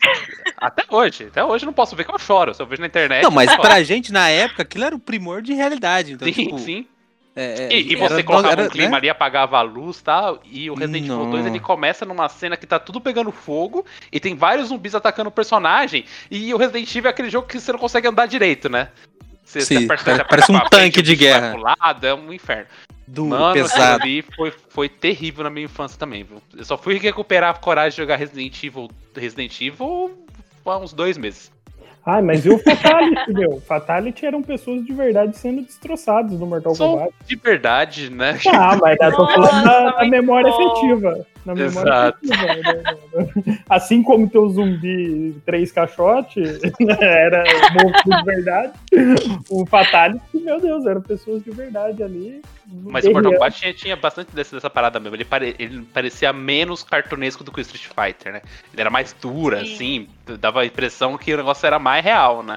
Até hoje. Até hoje eu não posso ver que eu choro. Se eu vejo na internet. Não, mas pra gente, na época, aquilo era o primor de realidade. Então, Sim, tipo, sim. é, é, E, e era- você colocava era, um clima né? ali, apagava a luz e tal. E o Resident Evil Não. 2 ele começa numa cena que tá tudo pegando fogo e tem vários zumbis atacando o personagem. E o Resident Evil é aquele jogo que você não consegue andar direito, né? Você, Sim, você aperta- pare- você parece um tanque de guerra. pro lado, é um inferno. Do Mano, pesado. ali foi, foi terrível na minha infância também, viu? Eu só fui recuperar a coragem de jogar Resident Evil, Resident Evil há uns dois meses. Ai, mas e o Fatality, meu? Fatality eram pessoas de verdade sendo destroçadas no Mortal Sou Kombat. de verdade, né? Ah, mas eu tô falando da, memória bom. efetiva. Na memória Exato. efetiva. né? Assim como teu zumbi três caixotes era monstro de verdade, o Fatality, meu Deus, eram pessoas de verdade ali. Mas o Mortal. Kombat tinha, tinha bastante desse- dessa parada mesmo. Ele, pare- ele parecia menos cartunesco do que o Street Fighter, né? Ele era mais dura, Sim. assim. Dava a impressão que o negócio era mais real, né?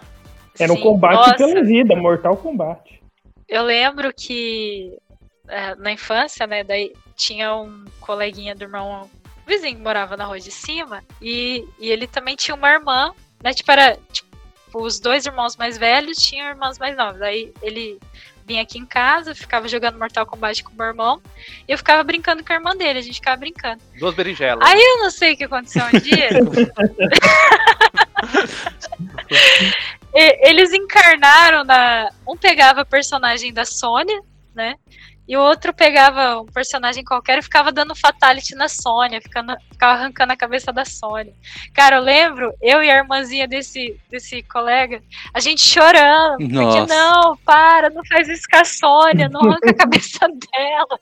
Era um Sim. combate Nossa, pela vida, Mortal Kombat. Eu lembro que na infância, né, daí tinha um coleguinha do irmão um vizinho que morava na rua de cima e, e ele também tinha uma irmã, né, tipo, era tipo, os dois irmãos mais velhos tinham irmãs mais novas. Aí ele vinha aqui em casa, ficava jogando Mortal Kombat com o meu irmão e eu ficava brincando com a irmã dele, a gente ficava brincando. Duas berinjelas. Aí eu não sei o que aconteceu um dia. <laughs> Eles encarnaram na. Um pegava a personagem da Sônia, né? E o outro pegava um personagem qualquer e ficava dando fatality na Sônia, ficando, ficava arrancando a cabeça da Sônia. Cara, eu lembro, eu e a irmãzinha desse, desse colega, a gente chorando, porque Nossa. não, para, não faz isso com a Sônia, não arranca a <laughs> cabeça dela.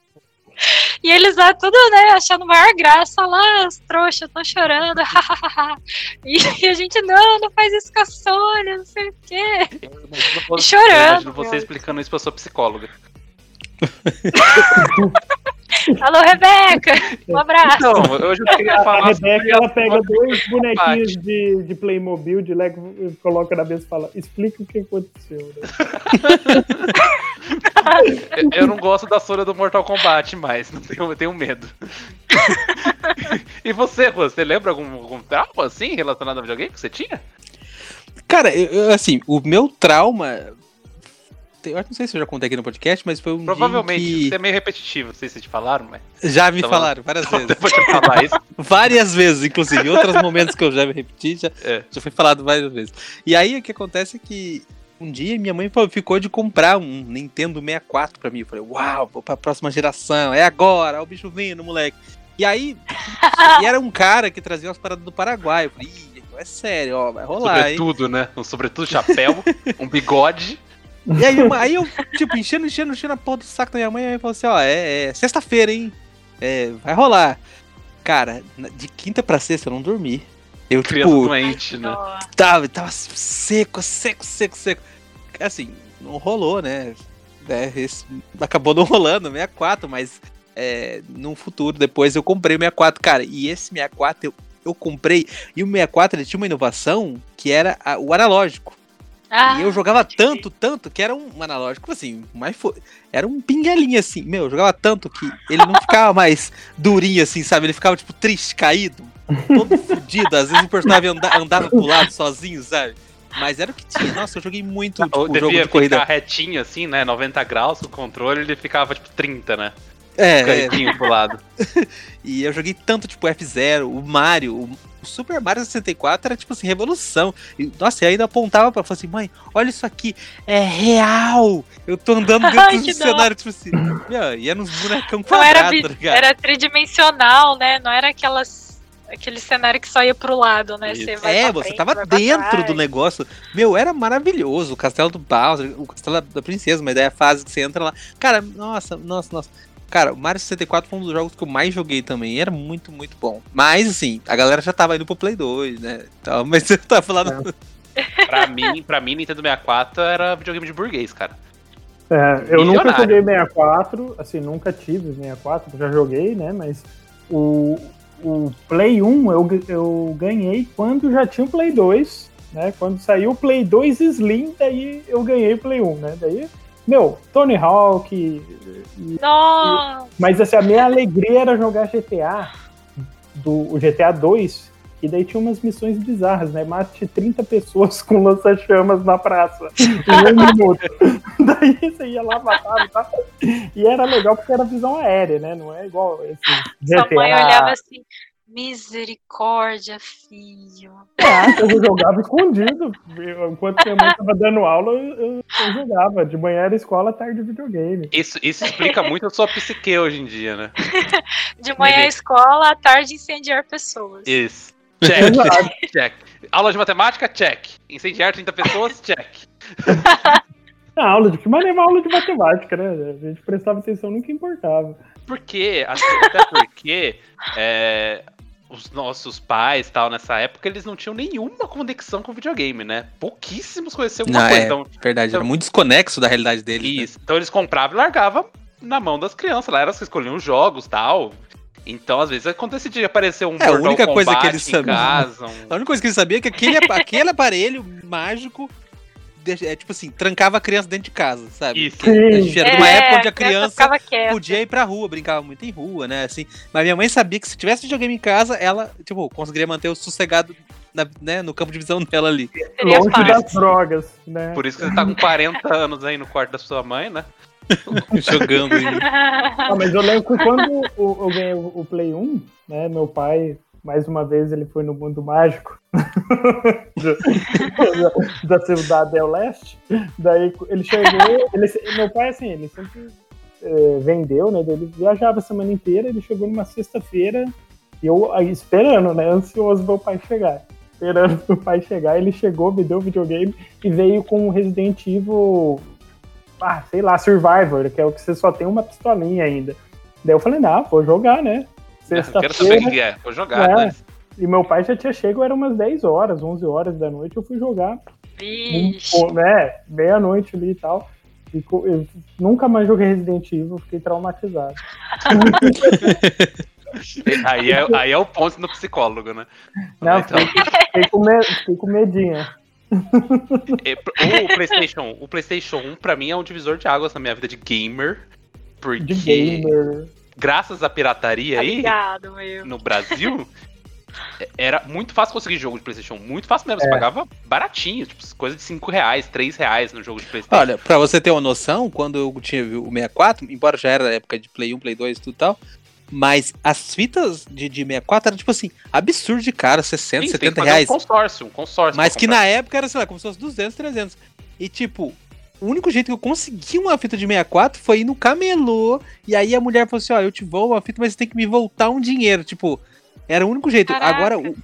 E eles lá tudo, né, achando maior graça, lá, as trouxas estão chorando, <laughs> e, e a gente, não, não faz isso com a Sônia, não sei o quê. Eu imagino você- chorando, eu imagino você explicando isso pra sua psicóloga. Alô, Rebeca, um abraço. Então, eu já queria A, a falar sobre Rebeca, ela pega dois bonequinhos de, de Playmobil, de Lego, e coloca na mesa e fala, explica o que aconteceu. né? Eu não gosto da Sônia do Mortal Kombat mais, não tenho, eu tenho medo. e você, você lembra algum, algum trauma assim relacionado ao videogame que você tinha? Cara, eu, eu, assim, o meu trauma. Eu não sei se eu já contei aqui no podcast, mas foi um Provavelmente, dia você é meio repetitivo, não sei se te falaram, mas que já me Tava- falaram várias <laughs> vezes. depois de falar isso. <laughs> Várias vezes, inclusive. Em outros <laughs> momentos que eu já me repeti, já, É. já foi falado várias vezes. E aí o que acontece é que um dia minha mãe ficou de comprar um Nintendo 64 pra mim. Eu falei, uau, vou pra próxima geração, é agora, olha o bicho vindo, moleque. E aí, e era um cara que trazia umas paradas do Paraguai. Eu falei, Ih, é sério, ó, vai rolar, hein? Sobretudo, né? Um sobretudo, chapéu, um bigode. E aí, aí eu, tipo, enchendo, enchendo, enchendo a porra do saco da minha mãe, aí falou assim, ó, é, é sexta-feira, hein? É, vai rolar. Cara, de quinta pra sexta eu não dormi. Eu, Criança tipo, doente, né? Tava, tava seco, seco, seco, seco. Assim, não rolou, né? É, acabou não rolando, 64, mas é, num futuro, depois eu comprei o 64, cara, e esse 64 eu, eu comprei, e o 64 ele tinha uma inovação que era a- o analógico. Ah, E eu jogava tanto, tanto, que era um analógico, assim, mas foi, era um pinguelinho, assim, meu, eu jogava tanto que ele não ficava mais durinho, assim, sabe? Ele ficava, tipo, triste, caído, todo fudido, às vezes o personagem anda- andava pro lado sozinho, sabe? Mas era o que tinha, nossa, eu joguei muito, tipo, Ou jogo de corrida. retinho assim, né? 90 graus, o controle ele ficava tipo 30, né? É, é. Cantinho pro lado. <laughs> E eu joguei tanto, tipo, F0, o Mario, o Super Mario 64 era, tipo assim, revolução. E, nossa, e ainda apontava pra falar assim, mãe, olha isso aqui, é real! Eu tô andando <laughs> dentro Ai, do cenário, tipo assim, meu, e era uns bonecão Não era, tá ligado? era tridimensional, né? Não era aquelas, aquele cenário que só ia pro lado, né? Você vai É, você frente, tava dentro do negócio. Meu, era maravilhoso. O castelo do Bowser, o castelo da princesa, mas daí a fase que você entra lá. Cara, nossa, nossa, nossa. Cara, o Mario 64 foi um dos jogos que eu mais joguei também. Era muito, muito bom. Mas, assim, a galera já tava indo pro Play 2, né? Então, <laughs> mas você tá falando. <laughs> Pra mim, pra mim, Nintendo 64 era videogame de burguês, cara. É, eu nunca joguei 64, assim, nunca tive 64, já joguei, né? Mas o, o Play 1 eu, eu ganhei quando já tinha o Play 2, né? Quando saiu o Play 2 Slim, daí eu ganhei o Play 1, né? Daí, meu, Tony Hawk. e- Nossa! mas assim, a minha alegria era jogar GTA, do o GTA 2, e daí tinha umas missões bizarras, né? Mate 30 pessoas <laughs> com lança-chamas na praça em um <laughs> minuto. daí você ia lá, matava e tal. E era legal porque era visão aérea, né? Não é igual esse GTA. Sua mãe olhava assim, misericórdia, filho. Ah, eu jogava escondido. Enquanto minha mãe tava dando aula, eu, eu- jogava. De manhã era escola, tarde videogame. Isso, isso explica muito a sua psique hoje em dia, né? <laughs> De manhã Beleza. escola, à tarde incendiar pessoas. Isso. <laughs> Check, check. Aula de matemática, check. Incendiar 30 pessoas, <laughs> check. Na aula de que maneira aula de matemática, né? A gente prestava atenção no que importava. Porque, até porque é, os nossos pais, tal, nessa época, eles não tinham nenhuma conexão com videogame, né? Pouquíssimos conheciam alguma Não, coisa. é. Então, Verdade, era muito desconexo da realidade deles. né? Isso. Então eles compravam e largavam na mão das crianças. Lá elas que escolhiam os jogos tal. Então, às vezes, acontecia de aparecer um É, <laughs> a única coisa que eles sabiam. casa. um- A única coisa que ele sabia é que aquele, <laughs> aquele aparelho mágico é tipo assim, trancava a criança dentro de casa, sabe? Isso. Porque a gente era de uma É, época onde a criança quieta. podia ir pra rua, brincava muito em rua, né? Assim, mas minha mãe sabia que se tivesse videogame em casa, ela, tipo, conseguiria manter o sossegado na- né, no campo de visão <laughs> dela ali. Seria Longe fácil. das drogas, né? Por isso que você tá com 40 anos aí no quarto da sua mãe, né? <laughs> jogando. Ah, <laughs> mas eu lembro que quando eu ganhei o o Play 1, né, meu pai, mais uma vez, ele foi no mundo mágico <laughs> da, da cidade do Leste. Daí ele chegou, ele, meu pai, assim, ele sempre eh, vendeu, né, ele viajava a semana inteira, ele chegou numa sexta-feira, eu aí, esperando, né, ansioso meu pai chegar. Esperando <laughs> meu pai chegar, ele chegou, me deu o videogame e veio com o Resident Evil ah, sei lá, Survivor, que é o que você só tem uma pistolinha ainda. Daí eu falei, não, vou jogar, né? Quero saber o Sexta-feira. que é. Vou jogar, É. né? E meu pai já tinha chego, eram umas 10 horas, 11 horas da noite, eu fui jogar, Vixe. né? Meia-noite ali e tal. E eu nunca mais joguei Resident Evil, fiquei traumatizado. <laughs> Aí é, aí é o ponto no psicólogo, né? Não, Então, fiquei, fiquei com me- fiquei com medinho. é, o PlayStation, o PlayStation 1 pra mim é um divisor de águas na minha vida de gamer, porque De gamer. Graças à pirataria aí Obrigado, meu. no Brasil, <laughs> era muito fácil conseguir jogo de PlayStation 1, muito fácil mesmo, você É. pagava baratinho, tipo, coisa de 5 reais, 3 reais no jogo de PlayStation. Olha, pra você ter uma noção, quando eu tinha o 64, embora já era da época de Play 1, Play 2 e tudo e tal, mas as fitas de, de 64 eram, tipo assim, absurdo de cara, 60, Sim, tem que 70 pagar reais. Um consórcio, um consórcio. Mas que na época era, sei lá, como se fosse 200, 300. E tipo, o único jeito que eu consegui uma fita de 64 foi ir no camelô. E aí a mulher falou assim: Ó, eu te vou uma fita, mas você tem que me voltar um dinheiro. Tipo, era o único jeito. Caraca. Agora, o-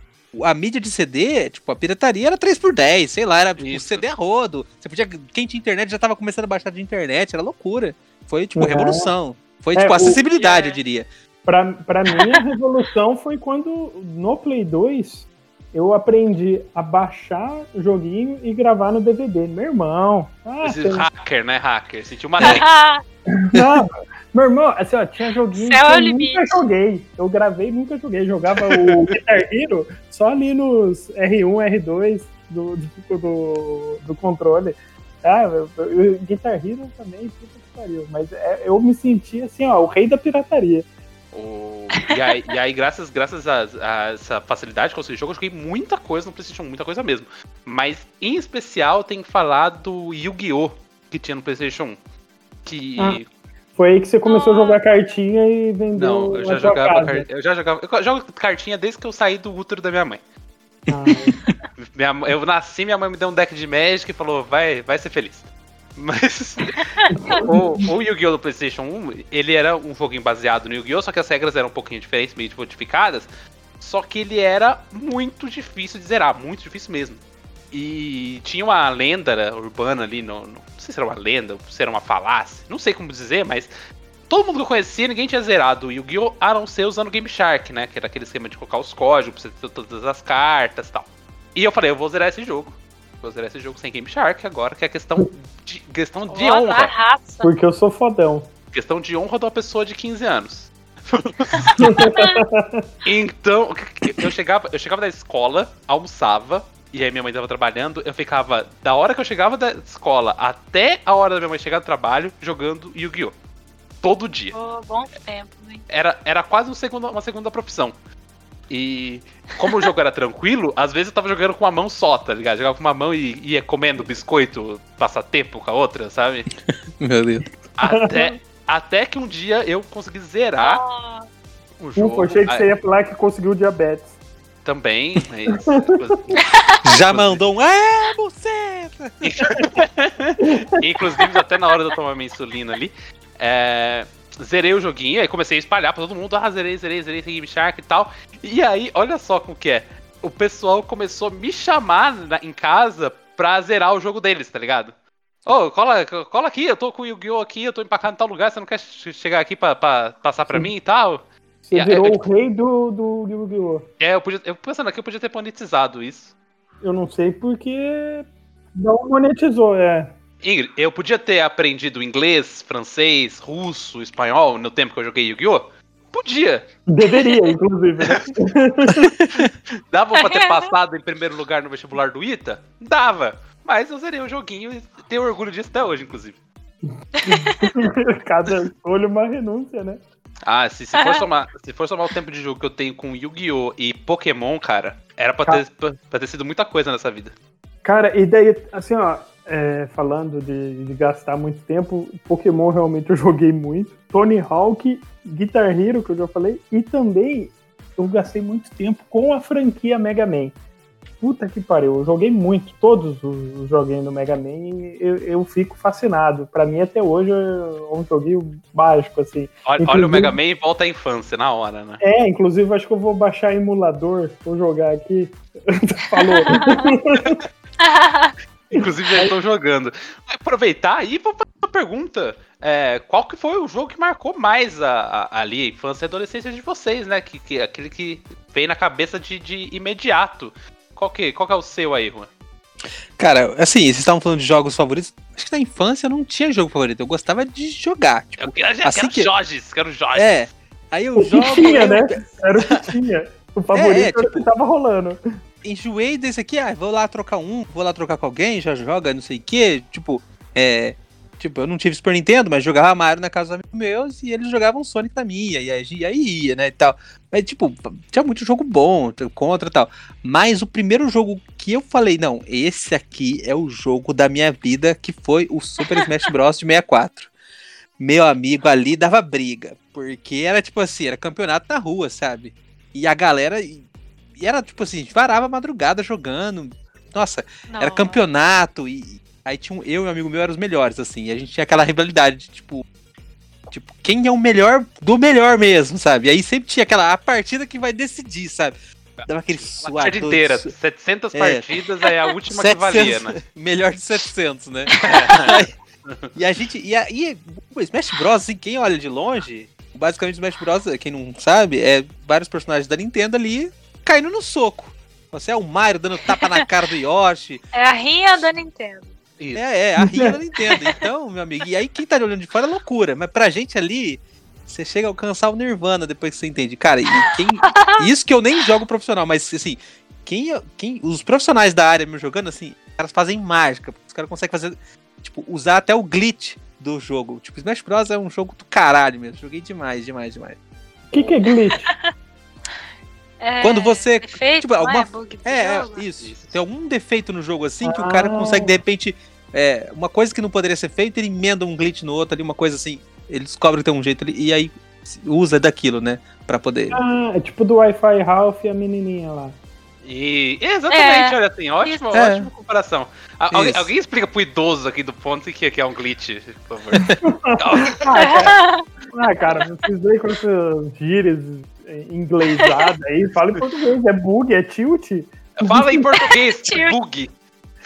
a mídia de CD, tipo, a pirataria era 3x10, sei lá, era tipo, Isso. CD a rodo. Você podia. Quem tinha internet já tava começando a baixar de internet, era loucura. Foi, tipo, Uhum. revolução. Foi, É, tipo, acessibilidade, é. eu diria. Pra, pra mim, a revolução foi quando no Play 2 eu aprendi a baixar o joguinho e gravar no DVD. Meu irmão. Ah, Esse você- hacker, né? Hacker. Sentiu <laughs> uma não, meu irmão, assim, ó, tinha joguinho Céu que é o eu limite. nunca joguei. Eu gravei e nunca joguei. Jogava o <laughs> Guitar Hero só ali nos R1, R2 do, do, do, do controle. Ah, eu- eu- Guitar Hero também, puta que pariu. Mas é, eu me senti assim, ó, o rei da pirataria. O- E aí, e aí, graças, graças a, a essa facilidade de conseguir jogo, eu joguei muita coisa no PlayStation 1, muita coisa mesmo. Mas, em especial, tem que falar do Yu-Gi-Oh! que tinha no PlayStation 1. Que Ah. Foi aí que você começou a jogar cartinha e vendeu. Não, eu já jogava, car- eu já jogava. Eu jogo cartinha desde que eu saí do útero da minha mãe. Ah, <laughs> Minha eu nasci, minha mãe me deu um deck de Magic e falou, vai, vai ser feliz. Mas <laughs> o, o Yu-Gi-Oh! do PlayStation 1, ele era um joguinho baseado no Yu-Gi-Oh! Só que as regras eram um pouquinho diferentes, meio modificadas. Só que ele era muito difícil de zerar, muito difícil mesmo. E tinha uma lenda urbana ali, no, no- não sei se era uma lenda, se era uma falácia, não sei como dizer, mas todo mundo que eu conhecia, ninguém tinha zerado o Yu-Gi-Oh! a não ser usando o Game Shark, né? Que era aquele esquema de colocar os códigos, pra você ter todas as cartas e tal. E eu falei, eu vou zerar esse jogo. Vou zerar esse jogo sem Game Shark agora, que é questão de, questão de honra. raça. porque eu sou fodão. Questão de honra de uma pessoa de 15 anos. <laughs> então, eu chegava, eu chegava da escola, almoçava, e aí minha mãe tava trabalhando, eu ficava da hora que eu chegava da escola até a hora da minha mãe chegar do trabalho jogando Yu-Gi-Oh! Todo dia. Pô, bom tempo, hein? Era, era quase um segundo, uma segunda profissão. E como o jogo era tranquilo, às vezes eu tava jogando com uma mão só, tá ligado? Jogava com uma mão e ia comendo biscoito, passar tempo com a outra, sabe? <laughs> Meu Deus. Até, até que um dia eu consegui zerar Ó, o jogo. Ufa, achei que Ah, você ia falar que conseguiu diabetes. Também, mas. <laughs> Já mandou um. É, você! <laughs> Inclusive, até na hora de eu tomar minha insulina ali, é, zerei o joguinho, aí comecei a espalhar pra todo mundo, ah, zerei, zerei, zerei, tem Game Shark e tal. E aí, olha só como que é. O pessoal começou a me chamar na- em casa pra zerar o jogo deles, tá ligado? Ô, cola, cola aqui, eu tô com o Yu-Gi-Oh! aqui, eu tô empacado em tal lugar, você não quer che- chegar aqui pra, pra passar pra mim e tal? Você E virou eu- o rei do, do Yu-Gi-Oh! É, eu podia. Eu pensando aqui, eu podia ter monetizado isso. Eu não sei porque não monetizou, é. Ingrid, eu podia ter aprendido inglês, francês, russo, espanhol no tempo que eu joguei Yu-Gi-Oh! Podia. Deveria, inclusive. né? <laughs> Dava pra ter <laughs> passado em primeiro lugar no vestibular do ITA? Dava. Mas eu zerei o joguinho e tenho orgulho disso até hoje, inclusive. <laughs> Cada escolha uma renúncia, né? Ah, se, se, for somar, se for somar o tempo de jogo que eu tenho com Yu-Gi-Oh! e Pokémon, cara, era pra ter, pra, pra ter sido muita coisa nessa vida. Cara, e daí, assim, ó, é, falando de, de gastar muito tempo, Pokémon realmente eu joguei muito. Tony Hawk, Guitar Hero, que eu já falei, e também eu gastei muito tempo com a franquia Mega Man. Puta que pariu, eu joguei muito, todos os os joguinhos do Mega Man, e eu, eu fico fascinado. Pra mim, até hoje, é um joguinho mágico, assim. Olha, olha o Mega Man e volta à infância, na hora, né? É, inclusive, acho que eu vou baixar emulador, vou jogar aqui. <laughs> Falou. <laughs> <laughs> Inclusive já estou jogando. Aproveitar aí para uma pergunta. É, qual que foi o jogo que marcou mais a, a- ali a infância e adolescência de vocês, né? Que, que- aquele que vem na cabeça de, de imediato. Qual que, qual que é o seu aí, Juan? Cara, assim, vocês estavam falando de jogos favoritos. Acho que na infância eu não tinha jogo favorito. Eu gostava de jogar. Tipo, Eu quero, eu Assim quero que- Jorges, quero Jorges. é. Aí eu O que jogo. tinha, eu né? Era o que tinha. O <laughs> favorito É, é, era o que tipo- tava rolando. Enjoei desse aqui, ah, vou lá trocar um, vou lá trocar com alguém, já joga, não sei o quê. Tipo, é. Tipo, eu não tive Super Nintendo, mas jogava Mario na casa dos amigos meus e eles jogavam Sonic na minha, e aí, e aí ia, né, e tal. Mas, tipo, tinha muito jogo bom, contra e tal. Mas o primeiro jogo que eu falei, não, esse aqui é o jogo da minha vida, que foi o Super <laughs> Smash Bros. de 64. Meu amigo ali dava briga, porque era tipo assim, era campeonato na rua, sabe? E a galera. E era tipo assim, a gente varava a madrugada jogando. Nossa, era Não. campeonato e aí tinha um, eu e um amigo meu eram os melhores, assim, e a gente tinha aquela rivalidade, de, tipo, tipo, quem é o melhor do melhor mesmo, sabe? E aí sempre tinha aquela a partida que vai decidir, sabe? Dava aquele suado. partida inteira, 700 É. partidas, aí a última que valia, né? <laughs> melhor de 700, né? <laughs> e a gente, e, a, e o Smash Bros, assim, quem olha de longe, basicamente Smash Bros, quem não sabe, é vários personagens da Nintendo ali caindo no soco. Você é o Mario dando tapa na cara do Yoshi, <laughs> É a rinha da Nintendo. Isso. É, é, a rinha da Nintendo. Então, meu amigo, e aí quem tá olhando de fora é loucura. Mas pra gente ali, você chega a alcançar o Nirvana depois que você entende. Cara, e quem. <laughs> Isso que eu nem jogo profissional, mas assim, quem, quem. Os profissionais da área me jogando, assim, os caras fazem mágica. Os caras conseguem fazer. Tipo, usar até o glitch do jogo. Tipo, Smash Bros. é um jogo do caralho mesmo. Joguei demais, demais, demais. O que, que é glitch? <laughs> É, Quando você. Defeito, tipo, não alguma- é bug É, é, isso. Isso. Tem algum defeito no jogo assim que o cara Ah. consegue, de repente, é, uma coisa que não poderia ser feita, ele emenda um glitch no outro ali, uma coisa assim. ele descobre que tem um jeito ali, e aí usa daquilo, né? Pra poder. Ah, é tipo do Wi-Fi Ralph e a menininha lá. E exatamente, É. olha assim, ótima. É. ótima comparação. A- alguém, Isso. alguém explica pro idoso aqui do ponto que, que é um glitch, por favor. <laughs> Ah, cara, ah, cara vocês veem com essas gírias inglesadas aí, fala em português, é bug, é tilt. Fala em português, <laughs> Tio. bug.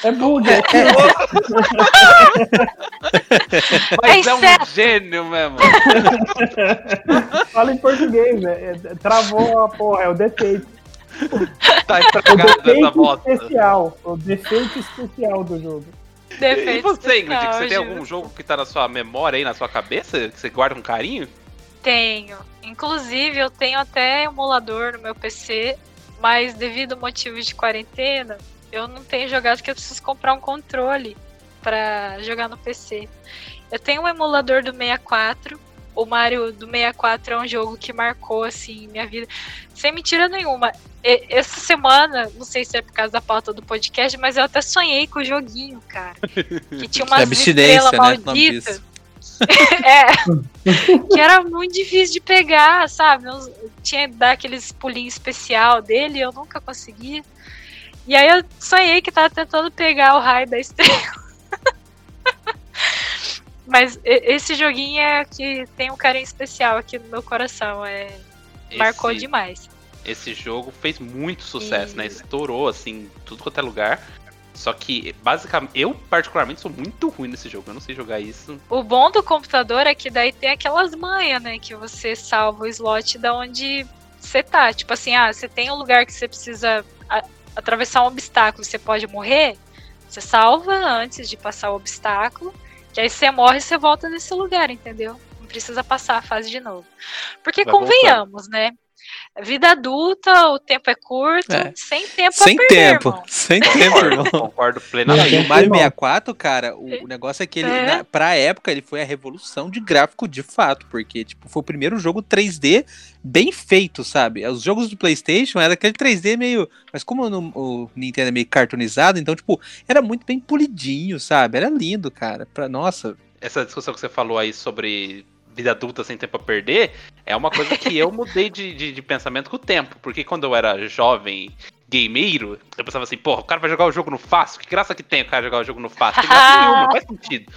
É bug, é tilt. <laughs> Mas É é um gênio mesmo. Fala em português, é, é- travou a porra, é o defeito. Tá O estragada essa bosta. especial. O defeito especial do jogo. E Defeito você, Ingrid, especial, você tem algum jogo que tá na sua memória aí, na sua cabeça, que você guarda com carinho? Tenho. Inclusive, eu tenho até emulador no meu PC, mas devido a motivos de quarentena, eu não tenho jogado porque eu preciso comprar um controle pra jogar no PC. Eu tenho um emulador do 64. O Mario do 64 é um jogo que marcou assim minha vida, sem mentira nenhuma. E- essa semana, não sei se é por causa da pauta do podcast, mas eu até sonhei com o joguinho, cara. <laughs> Que tinha umas É abstinência, estrelas né? malditas. Disso. É. <laughs> que era muito difícil de pegar, sabe? Eu tinha que dar aqueles pulinhos especial dele e eu nunca conseguia. E aí eu sonhei que tava tentando pegar o raio da estrela. <laughs> Mas esse joguinho é que tem um carinho especial aqui no meu coração. É, marcou Esse- demais. Esse jogo fez muito sucesso, né? E- Estourou, assim, tudo quanto é lugar. Só que, basicamente, eu particularmente sou muito ruim nesse jogo. Eu não sei jogar isso. O bom do computador é que daí tem aquelas manhas, né? Que você salva o slot da onde você tá. Tipo assim, ah, você tem um lugar que você precisa atravessar um obstáculo, você pode morrer. Você salva antes de passar o obstáculo. Que aí você morre e você volta nesse lugar, entendeu? Não precisa passar a fase de novo. Porque Vai convenhamos, né? Vida adulta, o tempo é curto, É. sem tempo Sem a perder, tempo. irmão. Sem tempo, irmão. <laughs> Concordo Não, plenamente. e o Não, Mario não. 64, cara, o, o negócio é que ele, É. na, pra época, ele foi a revolução de gráfico de fato, porque, tipo, foi o primeiro jogo 3D bem feito, sabe? Os jogos do PlayStation era aquele 3D meio. Mas como no- o Nintendo é meio cartoonizado, então, tipo, era muito bem polidinho, sabe? Era lindo, cara. Pra, nossa. Essa discussão que você falou aí sobre vida adulta sem tempo a perder é uma coisa que eu mudei de, de, de pensamento com o tempo. Porque quando eu era jovem gameiro, eu pensava assim, porra, o cara vai jogar o jogo no fácil? Que graça que tem o cara jogar o jogo no fácil? Tem graça nenhuma, não faz sentido.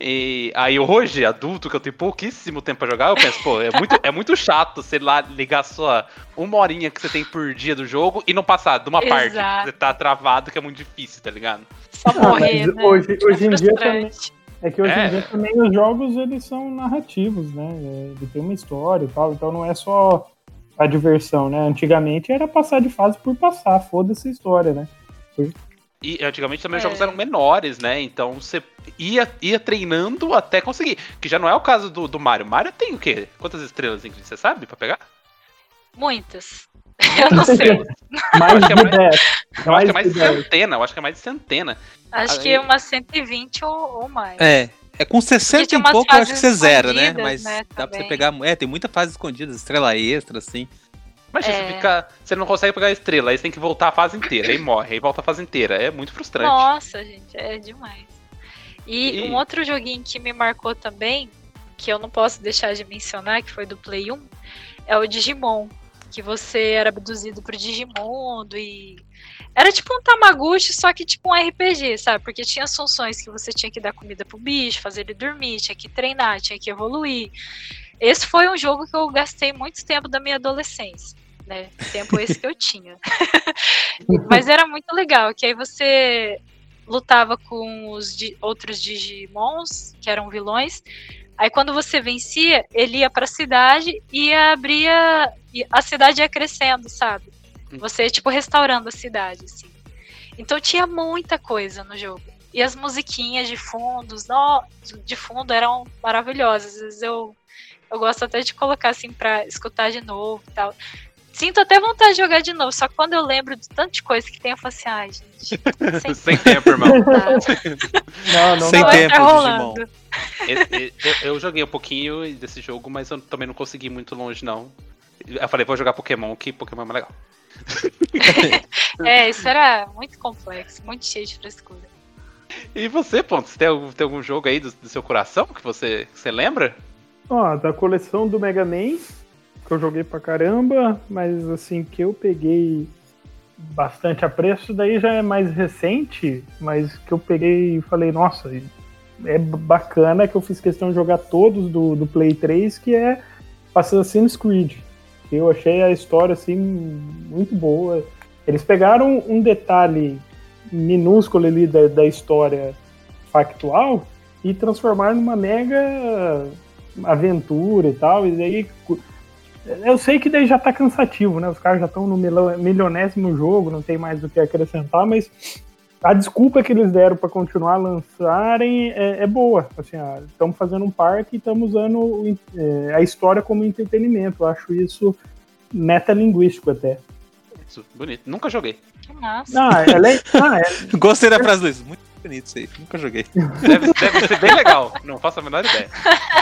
E aí hoje, adulto, que eu tenho pouquíssimo tempo pra jogar, eu penso, pô, é muito, é muito chato você lá ligar sua uma horinha que você tem por dia do jogo e não passar de uma parte que Exato. você tá travado, que é muito difícil, tá ligado? Só Ah, morrer, né? hoje, hoje em dia também. É que hoje É. em dia também os jogos eles são narrativos, né? É, Ele tem uma história e tal, então não é só a diversão, né? Antigamente era passar de fase por passar, foda-se a história, né? E antigamente também os É. jogos eram menores, né? Então você ia, ia treinando até conseguir. Que já não é o caso do, do Mario. Mario tem o quê? Quantas estrelas, Ingrid? Você sabe pra pegar? Muitas. <laughs> Eu não sei. Mais acho que é de mais- 10. Eu acho que é mais de de 10. centena, eu acho que é mais de centena. Acho Aí- que umas 120 ou, ou mais. É. É com 60 tinha e pouco, eu acho que você zera, né? Mas né, dá pra você pegar. É, tem muita fase escondida, estrela extra, assim. Mas É. você fica. Você não consegue pegar a estrela, aí você tem que voltar a fase inteira, aí morre, aí volta a fase inteira. É muito frustrante. Nossa, gente, é demais. E, E- um outro joguinho que me marcou também, que eu não posso deixar de mencionar, que foi do Play 1, é o Digimon. Que você era abduzido pro Digimundo e. Era tipo um Tamagotchi, só que tipo um RPG, sabe? Porque tinha as funções que você tinha que dar comida pro bicho, fazer ele dormir, tinha que treinar, tinha que evoluir. Esse foi um jogo que eu gastei muito tempo da minha adolescência, né? Tempo esse que eu tinha. <laughs> Mas era muito legal, que aí você lutava com os di- outros Digimons, que eram vilões. Aí quando você vencia, ele ia pra cidade e abria. e a cidade ia crescendo, sabe? Você, tipo, restaurando a cidade, assim. Então tinha muita coisa no jogo. E as musiquinhas de fundos, no, de fundo eram maravilhosas. Às vezes eu, eu gosto até de colocar assim pra escutar de novo e tal. Sinto até vontade de jogar de novo, só que quando eu lembro de tanta coisa que tem, eu falo assim, ai, gente, sem <laughs> Sem tempo, irmão. Não, <laughs> não Sem Não tempo, rolando. Esse- eu, eu joguei um pouquinho desse jogo, mas eu também não consegui ir muito longe, não. Eu falei, vou jogar Pokémon, que Pokémon é mais legal. <laughs> É, isso era muito complexo, muito cheio de frescura. E você, Ponto, você tem algum, tem algum jogo aí do, do seu coração que você, que você lembra? Ó, da coleção do Mega Man, que eu joguei pra caramba, mas assim, que eu peguei bastante a preço, daí já é mais recente, mas que eu peguei e falei, nossa, é bacana que eu fiz questão de jogar todos do, do Play 3, que é Assassin's Creed. Eu achei a história assim muito boa. Eles pegaram um detalhe minúsculo ali da, da história factual e transformaram numa mega aventura e tal. E daí eu sei que daí já tá cansativo, né? Os caras já estão no milionésimo jogo, não tem mais o que acrescentar, mas a desculpa que eles deram para continuar a lançarem é, é boa. Assim, estamos fazendo um parque e estamos usando é, a história como entretenimento. Eu acho isso metalinguístico até. Isso, bonito. Nunca joguei. Que massa. Ah, é, <laughs> ah, é... Gostei da frase, Luiz. Muito bonito isso aí. Nunca joguei. Deve, deve ser bem legal. Não faço a menor ideia.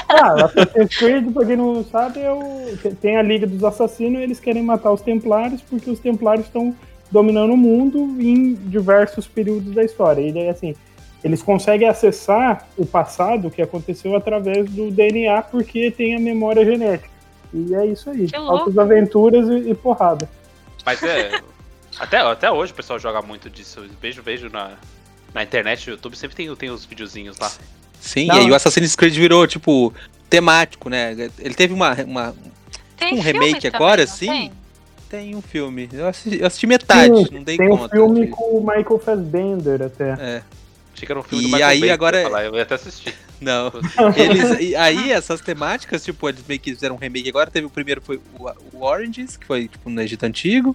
Ah, Assassin's Creed, pra quem não sabe, é o... tem a Liga dos Assassinos e eles querem matar os Templários porque os Templários estão dominando o mundo em diversos períodos da história. E daí, assim, eles conseguem acessar o passado que aconteceu através do DNA porque tem a memória genética. E é isso aí. Altas aventuras e, e, porrada. Mas é. até, até hoje o pessoal joga muito disso. Vejo, vejo na, na internet, no YouTube, sempre tem, tem os videozinhos lá. Sim, Não. e aí o Assassin's Creed virou, tipo, temático, né? Ele teve uma, uma um remake agora, sim. Tem? Tem um filme. Eu assisti, eu assisti metade, Sim, não dei tem conta. Tem um filme de... com o Michael Fassbender até. É. Achei que era um filme e do Michael aí agora falar, eu ia até assistir. <laughs> Não. Eles, <laughs> e aí essas temáticas, tipo, eles meio que fizeram um remake agora. Teve o primeiro foi o, o Oranges, que foi tipo no Egito Antigo.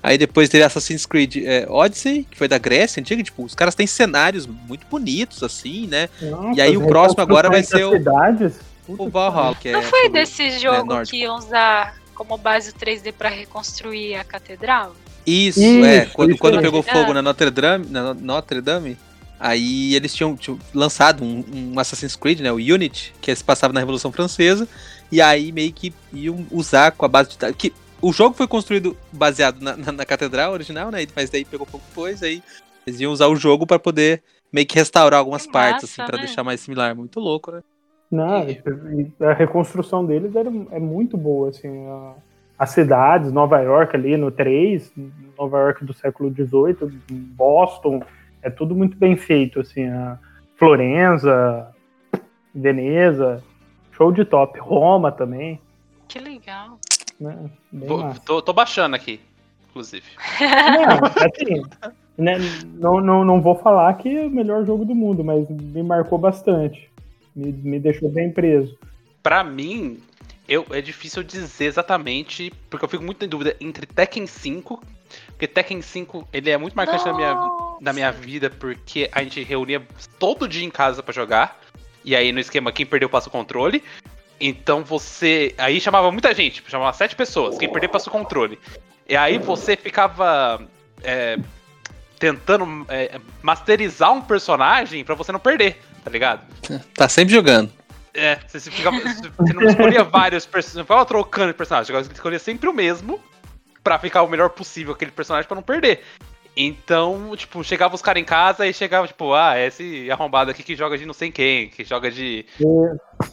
Aí depois teve Assassin's Creed é, Odyssey, que foi da Grécia Antiga. Tipo, os caras têm cenários muito bonitos, assim, né? Nossa, e aí o próximo agora vai ser o, cidades? o Valhalla. Que Não é foi desse né, jogo né, que iam usar como base o 3D para reconstruir a catedral? Isso, isso é. Quando, isso quando pegou fogo na Notre Dame, na Notre Dame, aí eles tinham, tinham lançado um, um, Assassin's Creed, né, o Unity, que se passava na Revolução Francesa, e aí meio que iam usar com a base de que o jogo foi construído baseado na, na, na catedral original, né, mas daí pegou pouco depois, aí eles iam usar o jogo para poder meio que restaurar algumas que partes, assim, massa, assim, para né? deixar mais similar. Muito louco, né? Não, a reconstrução deles era, é muito boa, assim. A, as cidades, Nova York ali no 3, Nova York do século XVIII, Boston, é tudo muito bem feito, assim. A Florença, Veneza, show de top. Roma também. Que legal. Né? Tô, tô, tô, baixando aqui, inclusive. Não, assim, né, não, não, não vou falar que é o melhor jogo do mundo, mas me marcou bastante. Me, me deixou bem preso. Para mim, eu, é difícil dizer exatamente, porque eu fico muito em dúvida entre Tekken 5, porque Tekken 5 ele é muito marcante na minha, na minha vida, porque a gente reunia todo dia em casa para jogar, e aí no esquema quem perdeu passa o controle. Então você. Aí chamava muita gente, tipo, chamava sete pessoas, quem perdeu passa o controle. E aí você ficava. É, tentando é, masterizar um personagem para você não perder tá ligado? <laughs> Tá sempre jogando. É, você, fica, você não escolhia <laughs> vários personagens, não ficava trocando de personagem, você escolhia sempre o mesmo pra ficar o melhor possível aquele personagem pra não perder. Então, tipo, chegava os caras em casa e chegava, tipo, ah, esse arrombado aqui que joga de não sei quem, que joga de.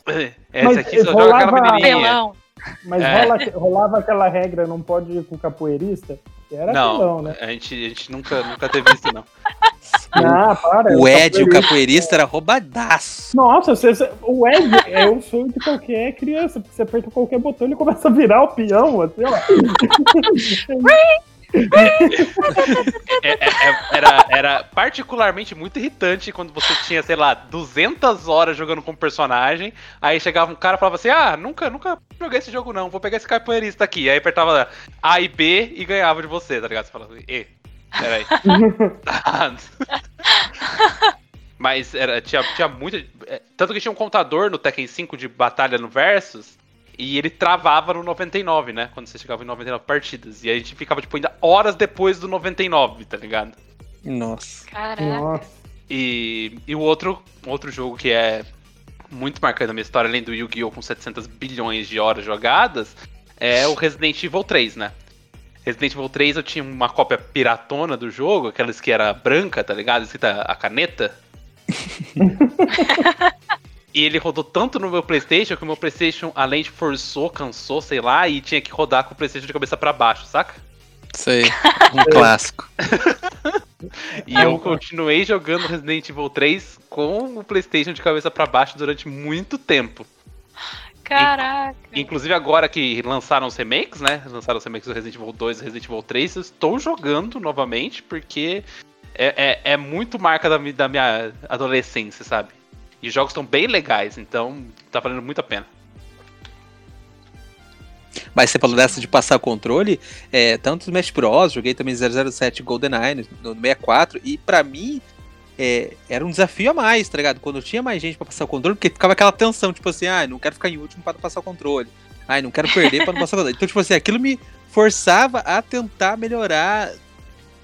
É. <laughs> Esse Mas aqui só rolava... joga aquela menininha. Mas é. rola, rolava aquela regra, não pode ir com capoeirista? Era não, apelão, né? a gente, a gente nunca, nunca teve isso, não. Ah, para. O Ed, o capoeirista, era roubadaço. Nossa, você, o Ed é o sonho de qualquer criança. Você aperta qualquer botão e ele começa a virar o peão, assim, ó. É, é, é, era, era particularmente muito irritante quando você tinha, sei lá, 200 horas jogando com um personagem, aí chegava um cara e falava assim, ah, nunca, nunca joguei esse jogo não, vou pegar esse capoeirista aqui. Aí apertava A e B e ganhava de você, tá ligado? Você falava, e, peraí. <laughs> Mas era, tinha, tinha muito. É, tanto que tinha um contador no Tekken 5 de batalha no Versus. E ele travava no 99, né? Quando você chegava em 99 partidas. E a gente ficava, tipo, ainda horas depois do 99, tá ligado? Nossa. Caraca. E, e o outro, outro jogo que é muito marcante na minha história, além do Yu-Gi-Oh! com 700 bilhões de horas jogadas, é o Resident Evil 3, né? Resident Evil 3 eu tinha uma cópia piratona do jogo, aquelas que era branca, tá ligado? Escrita a caneta. <laughs> E ele rodou tanto no meu PlayStation que o meu PlayStation, além de forçou, cansou, sei lá, e tinha que rodar com o PlayStation de cabeça pra baixo, saca? Sei. Um <laughs> clássico. E eu continuei jogando Resident Evil 3 com o PlayStation de cabeça pra baixo durante muito tempo. Caraca. Inclusive agora que lançaram os remakes, né? Lançaram os remakes do Resident Evil 2 e Resident Evil 3, eu estou jogando novamente porque é, é, é muito marca da, da minha adolescência, sabe? E os jogos estão bem legais, então tá valendo muito a pena. Mas você falou dessa de passar o controle, é, tanto no Smash Bros, joguei também 007 GoldenEye no, no 64, e pra mim é, era um desafio a mais, tá ligado? Quando tinha mais gente pra passar o controle, porque ficava aquela tensão, tipo assim, ah, não quero ficar em último pra não passar o controle. Ai, não quero perder pra não passar o controle. <laughs> Então, tipo assim, aquilo me forçava a tentar melhorar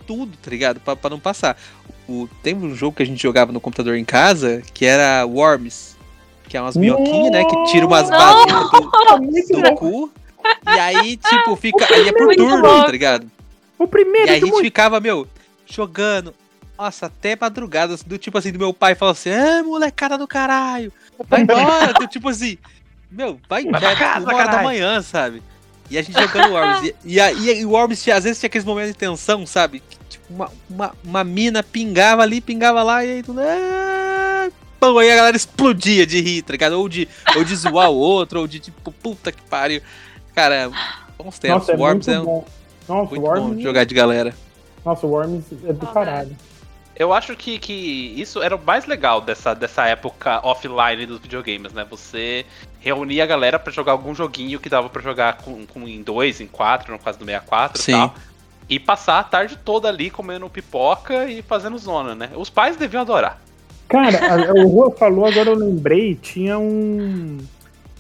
tudo, tá ligado? Pra, pra não passar. O, tem um jogo que a gente jogava no computador em casa, que era Worms, que é umas minhoquinhas, né, que tira umas balinhas do, <laughs> do cu. E aí, tipo, <laughs> fica. Aí é por turno, tá ligado? O primeiro E aí a gente ficava, meu, jogando. Nossa, até madrugada, do tipo assim, do meu pai falou assim: Ah, molecada do caralho, vai embora. do tipo assim, meu, vai já é casa, uma hora da manhã, sabe? E a gente jogando Worms. E, e, aí- e o Worms às vezes tinha aqueles momentos de tensão, sabe? Que, tipo, uma, uma, uma mina pingava ali, pingava lá, e aí tudo. Ah, pão, aí a galera explodia de rir, tá ligado? Ou de, ou de zoar o outro, ou de tipo, puta que pariu. Cara, bons tempos. Nossa, é Worms muito é um- bom. Nossa, muito Worms, bom jogar de galera. Nossa, Worms é do caralho. Eu acho que, que isso era o mais legal dessa, dessa época offline dos videogames, né? Você reunia a galera pra jogar algum joguinho que dava pra jogar com, com em dois, em quatro, no caso do 64 Sim. e tal. E passar a tarde toda ali comendo pipoca e fazendo zona, né? Os pais deviam adorar. Cara, <laughs> a- o Rua falou, agora eu lembrei, tinha um,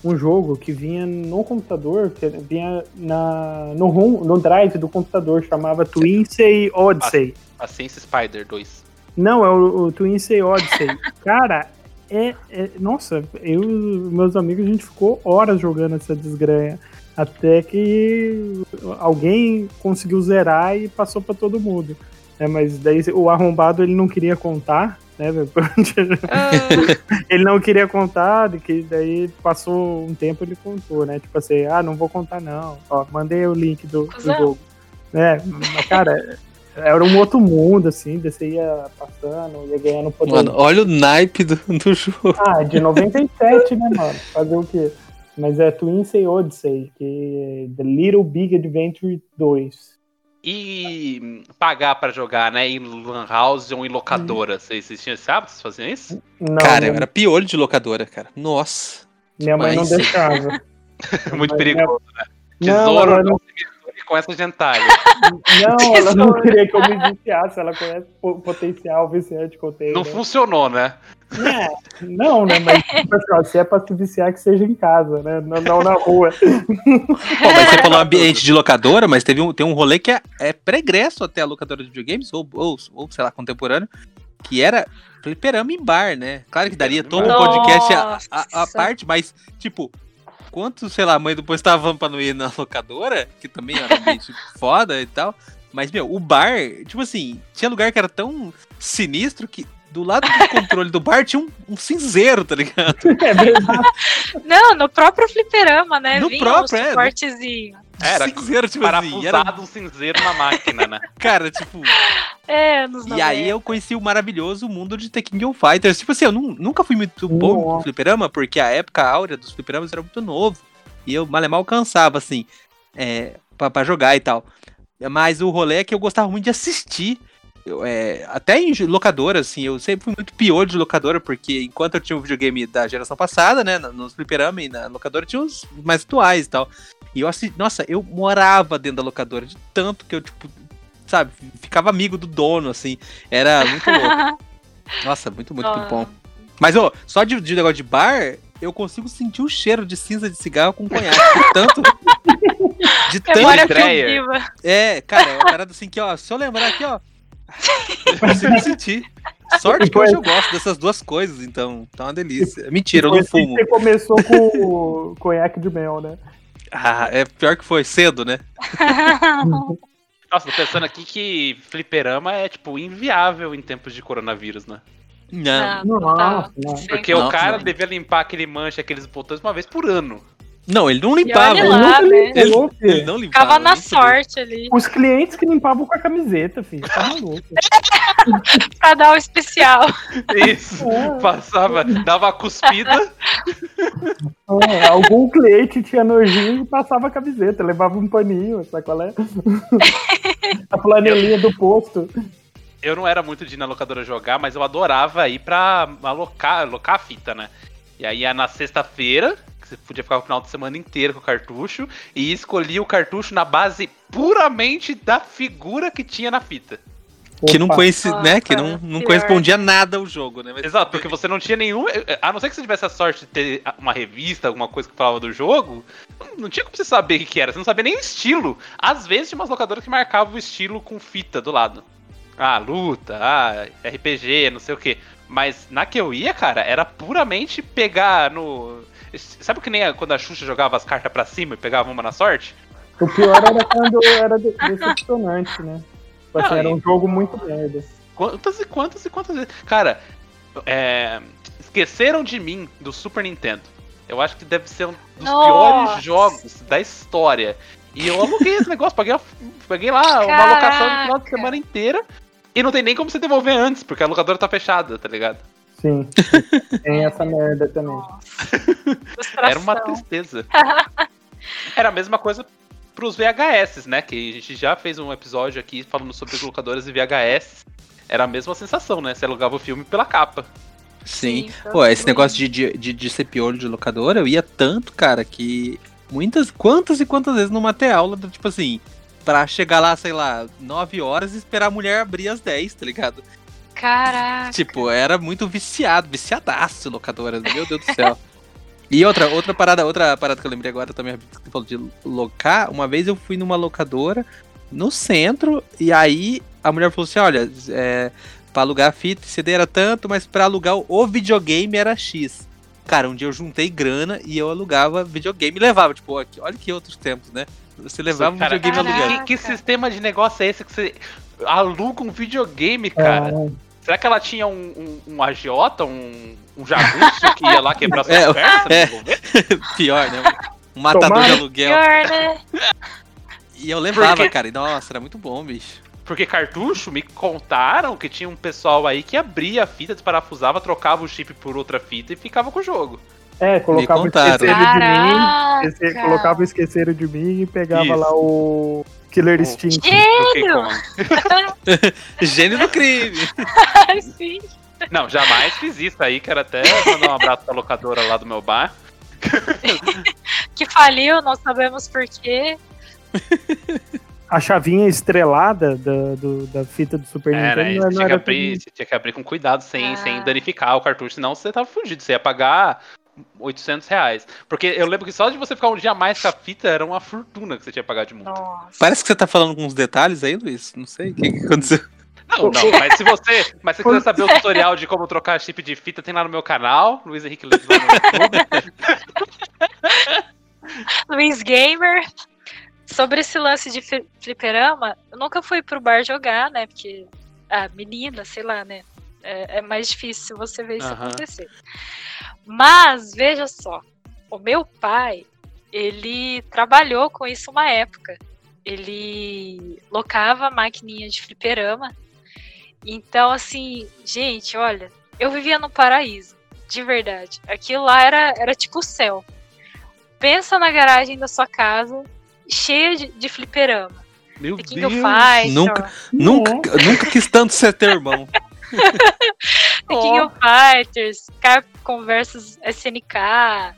um jogo que vinha no computador, que vinha na, no, home, no drive do computador, chamava Twinsey Odyssey. A Sense Spider 2. Não, é o, o Twinsey Odyssey. <laughs> Cara, é, é- Nossa, eu e meus amigos, a gente ficou horas jogando essa desgranha. Até que alguém conseguiu zerar e passou pra todo mundo. É, mas daí o arrombado ele não queria contar, né? <laughs> Ah, ele não queria contar, de que daí passou um tempo ele contou, né? Tipo assim, ah, não vou contar não. Ó, mandei o link do, do jogo. É, mas, cara, era um outro mundo, assim, você ia passando, ia ganhando poder. Mano, olha o naipe do, <laughs> do jogo. Ah, de 97, né, mano? Fazer o quê? Mas é Twinsey Odyssey, que é The Little Big Adventure 2. E hum, pagar pra jogar, né? Em Lan House ou em locadora. Vocês, vocês tinham esse hábito? Vocês faziam isso? Não, cara, minha, eu era piolho de locadora, cara. Nossa. minha mãe não deixava. <laughs> Muito perigoso, né? Não, Tesouro não, não, misture com essa gentalha. <laughs> não, ela não queria que eu me viciasse. Ela conhece o potencial viciante que eu tenho. Não né? funcionou, né? É, não, né? Mas <laughs> tipo assim, se é pra se viciar, que seja em casa, né? Não, não na rua. <laughs> Pô, mas você falou ambiente de locadora, mas teve um, tem um rolê que é, é pregresso até a locadora de videogames, ou, ou, ou sei lá, contemporâneo, que era fliperama em bar, né? Claro que daria todo um podcast a, a, a parte, mas, tipo, quanto, sei lá, a mãe depois tava pra não ir na locadora, que também era um ambiente <laughs> foda e tal, mas, meu, o bar, tipo assim, tinha lugar que era tão sinistro que do lado do <laughs> controle do bar tinha um, um cinzeiro, tá ligado? É verdade. <laughs> Não, no próprio fliperama, né? No Vinha próprio, um é. Era cinzeiro, tipo assim, era, um cinzeiro na máquina, né? <laughs> cara, tipo... É, nos E aí 90. eu conheci o maravilhoso mundo de The King of Fighters. Tipo assim, eu nu- nunca fui muito bom no fliperama, porque a época áurea dos fliperamas era muito novo. E eu mal e mal cansava, assim, é, pra, pra jogar e tal. Mas o rolê é que eu gostava muito de assistir. Eu, é, até em locadora, assim, eu sempre fui muito pior de locadora, porque enquanto eu tinha um videogame da geração passada, né, no- nos fliperama e na locadora tinha os mais atuais e tal. E eu assisti, nossa, eu morava dentro da locadora, de tanto que eu, tipo, sabe, ficava amigo do dono, assim. Era muito louco. <laughs> Nossa, muito, muito, muito bom. Mas, ô, só de, de negócio de bar, eu consigo sentir o cheiro de cinza de cigarro com conhaque. De tanto. De tanto. É, cara, é uma parada assim que, ó, se eu lembrar aqui, ó. Eu consigo sentir. Sorte que hoje eu gosto dessas duas coisas, então tá uma delícia. Mentira, eu não fumo. Você começou com o conhaque de mel, né? Ah, é pior que foi cedo, né? <laughs> Nossa, tô pensando aqui que fliperama é, tipo, inviável em tempos de coronavírus, né? Não. Nossa, não. Sem Porque Não, o cara não. devia limpar aquele mancha, aqueles botões uma vez por ano. Não, ele não limpava. Ele lá, nunca né? limpou, Ele filho. não limpava. Ficava na sorte ali. Os clientes que limpavam com a camiseta, filho. Tá maluco. <laughs> Pra dar o especial. Isso. Passava, dava a cuspida. É, algum cliente tinha nojinho e passava a camiseta, levava um paninho, sabe qual é? <laughs> a flanelinha do posto. Eu não era muito de ir na locadora jogar, mas eu adorava ir pra alocar, alocar a fita, né? E aí ia na sexta-feira, que você podia ficar o final de semana inteiro com o cartucho, e escolhia o cartucho na base puramente da figura que tinha na fita. Que não Opa. conhece, né? Que não, não correspondia nada ao jogo, né? Mas- Exato, porque você não tinha nenhum. A não ser que você tivesse a sorte de ter uma revista, alguma coisa que falava do jogo, não tinha como você saber o que, que era. Você não sabia nem o estilo. Às vezes tinha umas locadoras que marcavam o estilo com fita do lado. Ah, luta, ah, RPG, não sei o que. Mas na que eu ia, cara, era puramente pegar no. Sabe que nem a- quando a Xuxa jogava as cartas pra cima e pegava uma na sorte? O pior era quando era de- decepcionante, né? Tipo assim, era um jogo muito merda. Quantas e quantas e quantas vezes. Cara, é, esqueceram de mim do Super Nintendo. Eu acho que deve ser um dos Nossa. piores jogos da história. E eu aluguei esse negócio, paguei, paguei lá uma alocação de final de Caraca. semana inteira. E não tem nem como você devolver antes, porque a locadora tá fechada, tá ligado? Sim. Tem essa merda também. Era uma tristeza. <laughs> Era a mesma coisa pros VHS, né? Que a gente já fez um episódio aqui falando sobre locadoras e VHS. Era a mesma sensação, né? Você alugava o filme pela capa. Sim. Sim, Pô, esse negócio de, de, de, de ser piolho de locadora, eu ia tanto, cara, que muitas, quantas e quantas vezes numa ter aula, tipo assim, pra chegar lá, sei lá, 9 horas e esperar a mulher abrir às 10, tá ligado? Caraca. Tipo, era muito viciado, viciadaço locadora, meu Deus do céu. <laughs> E outra, outra parada, outra parada que eu lembrei agora também, que você falou de locar, uma vez eu fui numa locadora no centro, e aí a mulher falou assim, olha, é, pra alugar a fita e CD era tanto, mas pra alugar o videogame era X. Cara, um dia eu juntei grana e eu alugava videogame e levava, tipo, aqui, olha que outros tempos, né? Você levava um Cara, videogame Caraca. alugando. Que, que sistema de negócio é esse que você aluga um videogame, cara? É, Será que ela tinha um, um, um agiota, um, um jagunço que ia lá quebrar <laughs> suas É, pernas pra é. <laughs> Pior, né? Um matador Tomara. de aluguel. Pior, né? E eu levava, Porque- cara, e nossa, era muito bom, bicho. Porque cartucho, me contaram que tinha um pessoal aí que abria a fita, desparafusava, trocava o chip por outra fita e ficava com o jogo. É, colocava o esqueceram de mim. Colocava o esqueceram de mim e pegava Isso. lá o Killer O- Instinct. Gênio! <laughs> Gênio do crime. <laughs> Sim. Não, jamais fiz isso aí, quero até mandar um abraço pra locadora lá do meu bar. <laughs> Que faliu, não sabemos por quê. A chavinha estrelada da, do- da fita do Super Era, Nintendo você não, tinha, não que era abrir, tinha que abrir com cuidado, sem, Ah. sem danificar o cartucho, senão você tava fugido, você ia pagar 800 reais. Porque eu lembro que só de você ficar um dia a mais com a fita era uma fortuna que você tinha que pagar de multa. Nossa. Parece que você tá falando com uns detalhes aí, Luiz. Não sei o que, que aconteceu. Não, não, mas se você, mas se você quiser saber o tutorial de como trocar chip de fita, tem lá no meu canal, Luiz Henrique Leite lá no YouTube. <laughs> Luiz Gamer. Sobre esse lance de fli- fliperama, eu nunca fui pro bar jogar, né? Porque, ah, menina, sei lá, né? É, é mais difícil você ver isso Aham. acontecer. Mas, veja só, o meu pai, ele trabalhou com isso uma época. Ele locava maquininha de fliperama. Então, assim, gente, olha, eu vivia no paraíso, de verdade. Aquilo lá era, era tipo o céu. Pensa na garagem da sua casa, cheia de, de fliperama. Meu The King of Deus! Nunca- Nunca, nunca quis tanto ser teu irmão. <laughs> <laughs> The King of Fighters, Capcom vs SNK,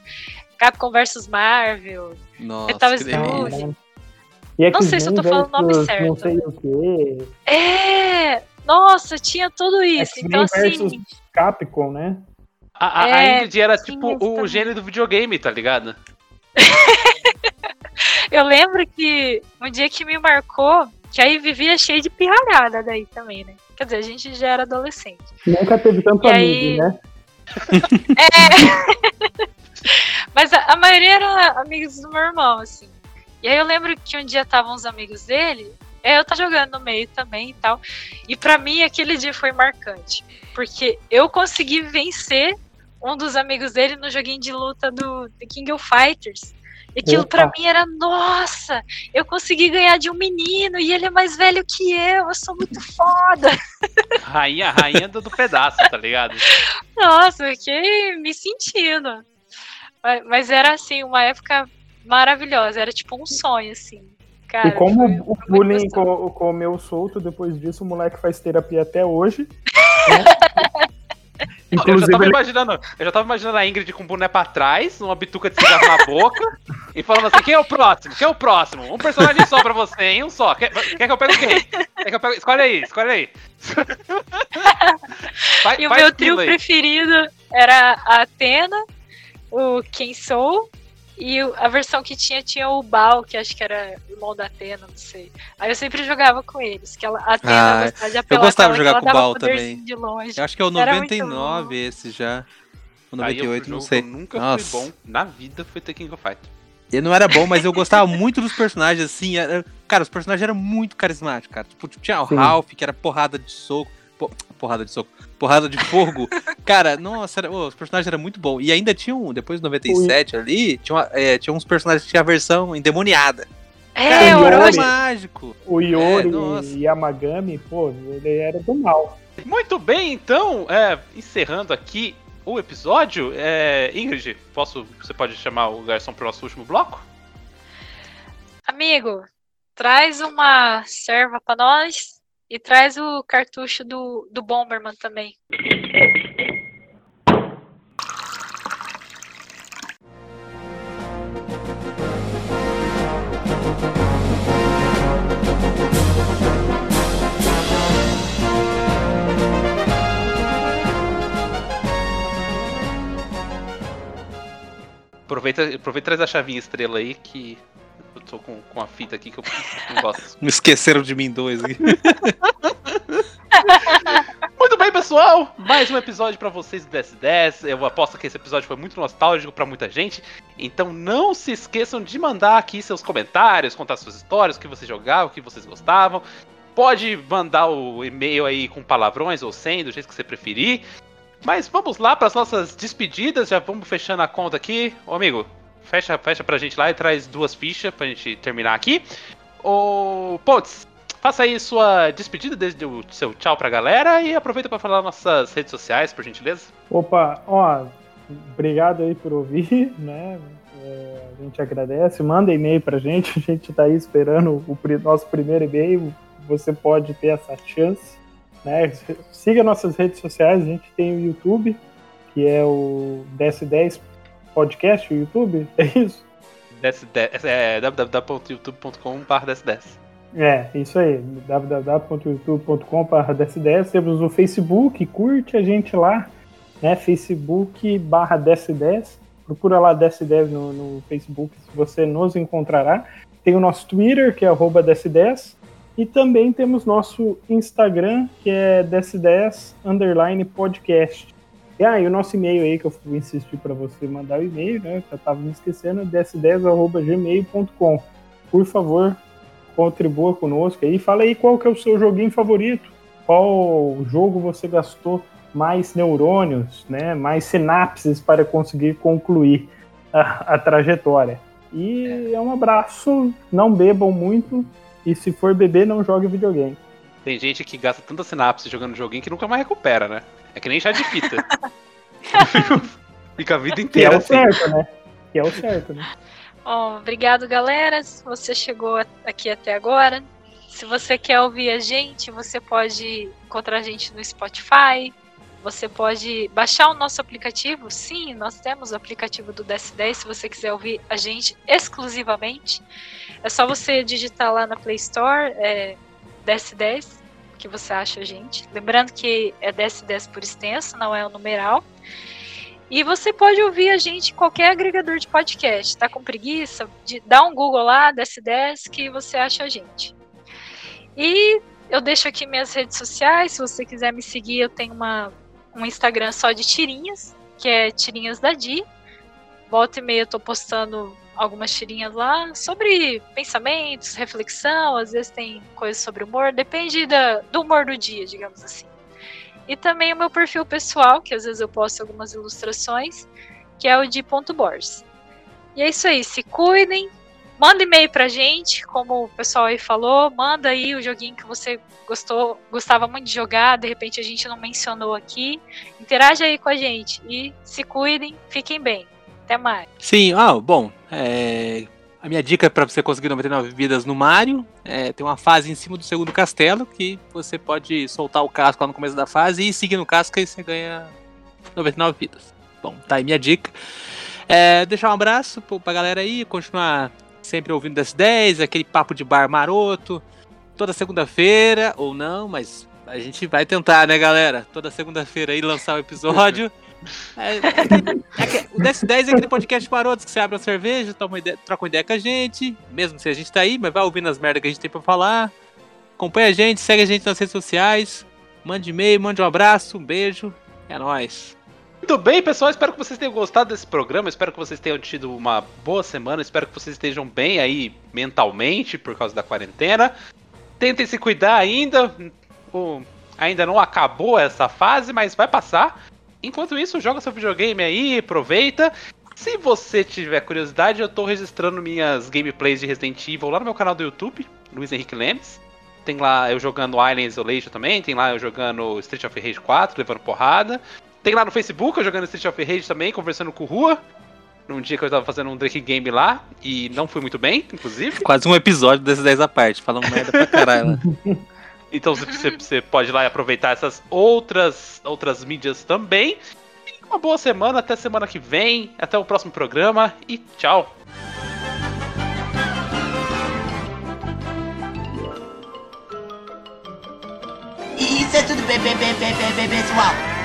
Capcom vs Marvel. Nossa, estudando. delícia. E Não sei se eu tô falando o nome certo. Não sei o quê. É! Nossa, tinha tudo isso. Então, assim, Capcom, né? A, a, É, a Ingrid era tipo o também. gênio do videogame, tá ligado? <laughs> eu lembro que um dia que me marcou, que aí vivia cheio de pirralhada daí também, né? Quer dizer, a gente já era adolescente. Nunca teve tanto E amigo, aí- né? <laughs> <laughs> Mas a, a maioria era amigos do meu irmão, assim. E aí eu lembro que um dia estavam uns amigos dele É, eu tô jogando no meio também e tal. E pra mim aquele dia foi marcante. Porque eu consegui vencer um dos amigos dele no joguinho de luta do The King of Fighters. E aquilo Opa. pra mim era, nossa, eu consegui ganhar de um menino e ele é mais velho que eu, eu sou muito foda. <laughs> Rainha, rainha do, do pedaço, tá ligado? Nossa, eu fiquei me sentindo. Mas, mas era assim, uma época maravilhosa, era tipo um sonho, assim. Cara, e como foi- o foi bullying comeu solto, depois disso o moleque faz terapia até hoje. <laughs> né? Eu já Inclusive, tava ele- imaginando, eu já tava imaginando a Ingrid com o boné pra trás, uma bituca de cigarro na boca, e falando assim, quem é o próximo? Quem é o próximo? Um personagem só pra você, hein? Um só. Quer, quer que eu pegue quem? Quer que eu pegue... Escolhe aí, escolhe aí. <laughs> Vai- E o meu trio aí. preferido era a Atena, o Quem Sou, e a versão que tinha tinha o Bal, que acho que era irmão da Atena, não sei. Aí eu sempre jogava com eles, que ela, a Atena Ah, gostava de apelar gostava de jogar com o Bal também. de longe. Eu acho que é o Era muito 99 esse já. O Aí eu 98, fui não sei. eu nunca Nossa. fui bom na vida, foi The King of Fighters. Ele não era bom, mas eu gostava muito dos personagens, assim. era- Cara, os personagens eram muito carismáticos, cara. Tipo, tinha o Sim. Ralph, que era porrada de soco. Po- Porrada de soco. Porrada de fogo. cara, nossa, era- ô, os personagens eram muito bons. E ainda tinha um, depois do 97 ali, tinha, uma- é, tinha uns personagens que tinha a versão endemoniada. É, o Yori. Orochi. mágico. o Iori É, e Yamagami, pô, ele era do mal. Muito bem, então, é, encerrando aqui o episódio, é, Ingrid, posso, você pode chamar o garçom pro nosso último bloco? Amigo, traz uma serva pra nós e traz o cartucho do, do Bomberman também. Aproveita, aproveita e traz a chavinha estrela aí que tô com, com a fita aqui que eu <laughs> não gosto. Me esqueceram de mim dois aqui. <laughs> Muito bem, pessoal! Mais um episódio pra vocês do DS10. Eu aposto que esse episódio foi muito nostálgico pra muita gente. Então não se esqueçam de mandar aqui seus comentários, contar suas histórias, o que vocês jogavam, o que vocês gostavam. Pode mandar o e-mail aí com palavrões ou sem, do jeito que você preferir. Mas vamos lá para as nossas despedidas. Já vamos fechando a conta aqui. Ô amigo, fecha, fecha pra gente lá e traz duas fichas pra gente terminar aqui. Ô Pontes, faça aí sua despedida desde o seu tchau pra galera e aproveita para falar nossas redes sociais, por gentileza. Opa, ó, obrigado aí por ouvir, <laughs> né? É, a gente agradece, manda e-mail pra gente, <laughs> a gente tá aí esperando o nosso primeiro e-mail, você pode ter essa chance, né? Siga nossas redes sociais, a gente tem o YouTube, que é o DS10 Podcast, o YouTube, é isso? DS10, é www.youtube.com.br É, isso aí, www.youtube.com.br DS10, temos o Facebook, curte a gente lá, né, Facebook barra DS10, procura lá DS10 no, no Facebook, você nos encontrará. Tem o nosso Twitter, que é arroba DS10, e também temos nosso Instagram, que é DS10 underline podcast. E aí, o nosso e-mail aí, que eu fui insistir para você mandar o e-mail, né, eu tava me esquecendo, ds10 arroba gmail.com. Por favor, contribua conosco aí. Fala aí qual que é o seu joguinho favorito. Qual jogo você gastou mais neurônios, né? Mais sinapses para conseguir concluir a, a trajetória. E é. um abraço. Não bebam muito. E se for beber, não jogue videogame. Tem gente que gasta tanta sinapse jogando joguinho que nunca mais recupera, né? É que nem chá de fita. <laughs> Fica a vida Que é inteira o assim. certo, né? Que é o certo, né? Bom, obrigado, galera. Se você chegou aqui até agora. Se você quer ouvir a gente, você pode encontrar a gente no Spotify. Você pode baixar o nosso aplicativo. Sim, nós temos o aplicativo do DS10. Se você quiser ouvir a gente exclusivamente, é só você digitar lá na Play Store é, DS10 que você acha a gente. Lembrando que é DS10 por extenso, não é o numeral. E você pode ouvir a gente em qualquer agregador de podcast. Tá com preguiça? De, dá um Google lá, DS10, que você acha a gente. E eu deixo aqui minhas redes sociais. Se você quiser me seguir, eu tenho uma, um Instagram só de tirinhas, que é Tirinhas da Di. Volta e meia eu tô postando algumas tirinhas lá sobre pensamentos, reflexão, às vezes tem coisas sobre humor, depende da, do humor do dia, digamos assim. E também o meu perfil pessoal, que às vezes eu posto algumas ilustrações, que é o de ponto Borges. E é isso aí, se cuidem, manda e-mail pra gente, como o pessoal aí falou, manda aí o joguinho que você gostou, gostava muito de jogar, de repente a gente não mencionou aqui. Interage aí com a gente e se cuidem, fiquem bem. Até mais. Sim, ah, bom, é, a minha dica para você conseguir 99 vidas no Mario é tem uma fase em cima do segundo castelo que você pode soltar o casco lá no começo da fase e seguir no casco e você ganha 99 vidas. Bom, tá aí minha dica. É, deixar um abraço pra galera aí, continuar sempre ouvindo das 10, aquele papo de bar maroto, toda segunda-feira, ou não, mas a gente vai tentar, né, galera? Toda segunda-feira aí lançar o episódio. <laughs> É, é, é, o DS10 é aquele podcast maroto que você abre uma cerveja, toma ideia, troca uma ideia com a gente, mesmo se a gente tá aí, mas vai ouvindo as merdas que a gente tem pra falar. Acompanha a gente, segue a gente nas redes sociais, mande e-mail, mande um abraço, um beijo, é nóis. Muito bem, pessoal. Espero que vocês tenham gostado desse programa. Espero que vocês tenham tido uma boa semana. Espero que vocês estejam bem aí mentalmente por causa da quarentena. Tentem se cuidar ainda. O... Ainda não acabou essa fase, mas vai passar. Enquanto isso, joga seu videogame aí, aproveita. Se você tiver curiosidade, eu tô registrando minhas gameplays de Resident Evil lá no meu canal do YouTube, Luiz Henrique Lemes. Tem lá eu jogando Alien Isolation também, tem lá eu jogando Street of Rage 4, levando porrada. Tem lá no Facebook eu jogando Street of Rage também, conversando com o Rua. Num dia que eu tava fazendo um Drake Game lá, e não fui muito bem, inclusive. Quase um episódio desses 10 à parte, falando merda pra caralho. <laughs> Então você, você pode ir lá e aproveitar essas outras, outras mídias também. Uma boa semana, até semana que vem, até o próximo programa e tchau! Isso é tudo, pessoal.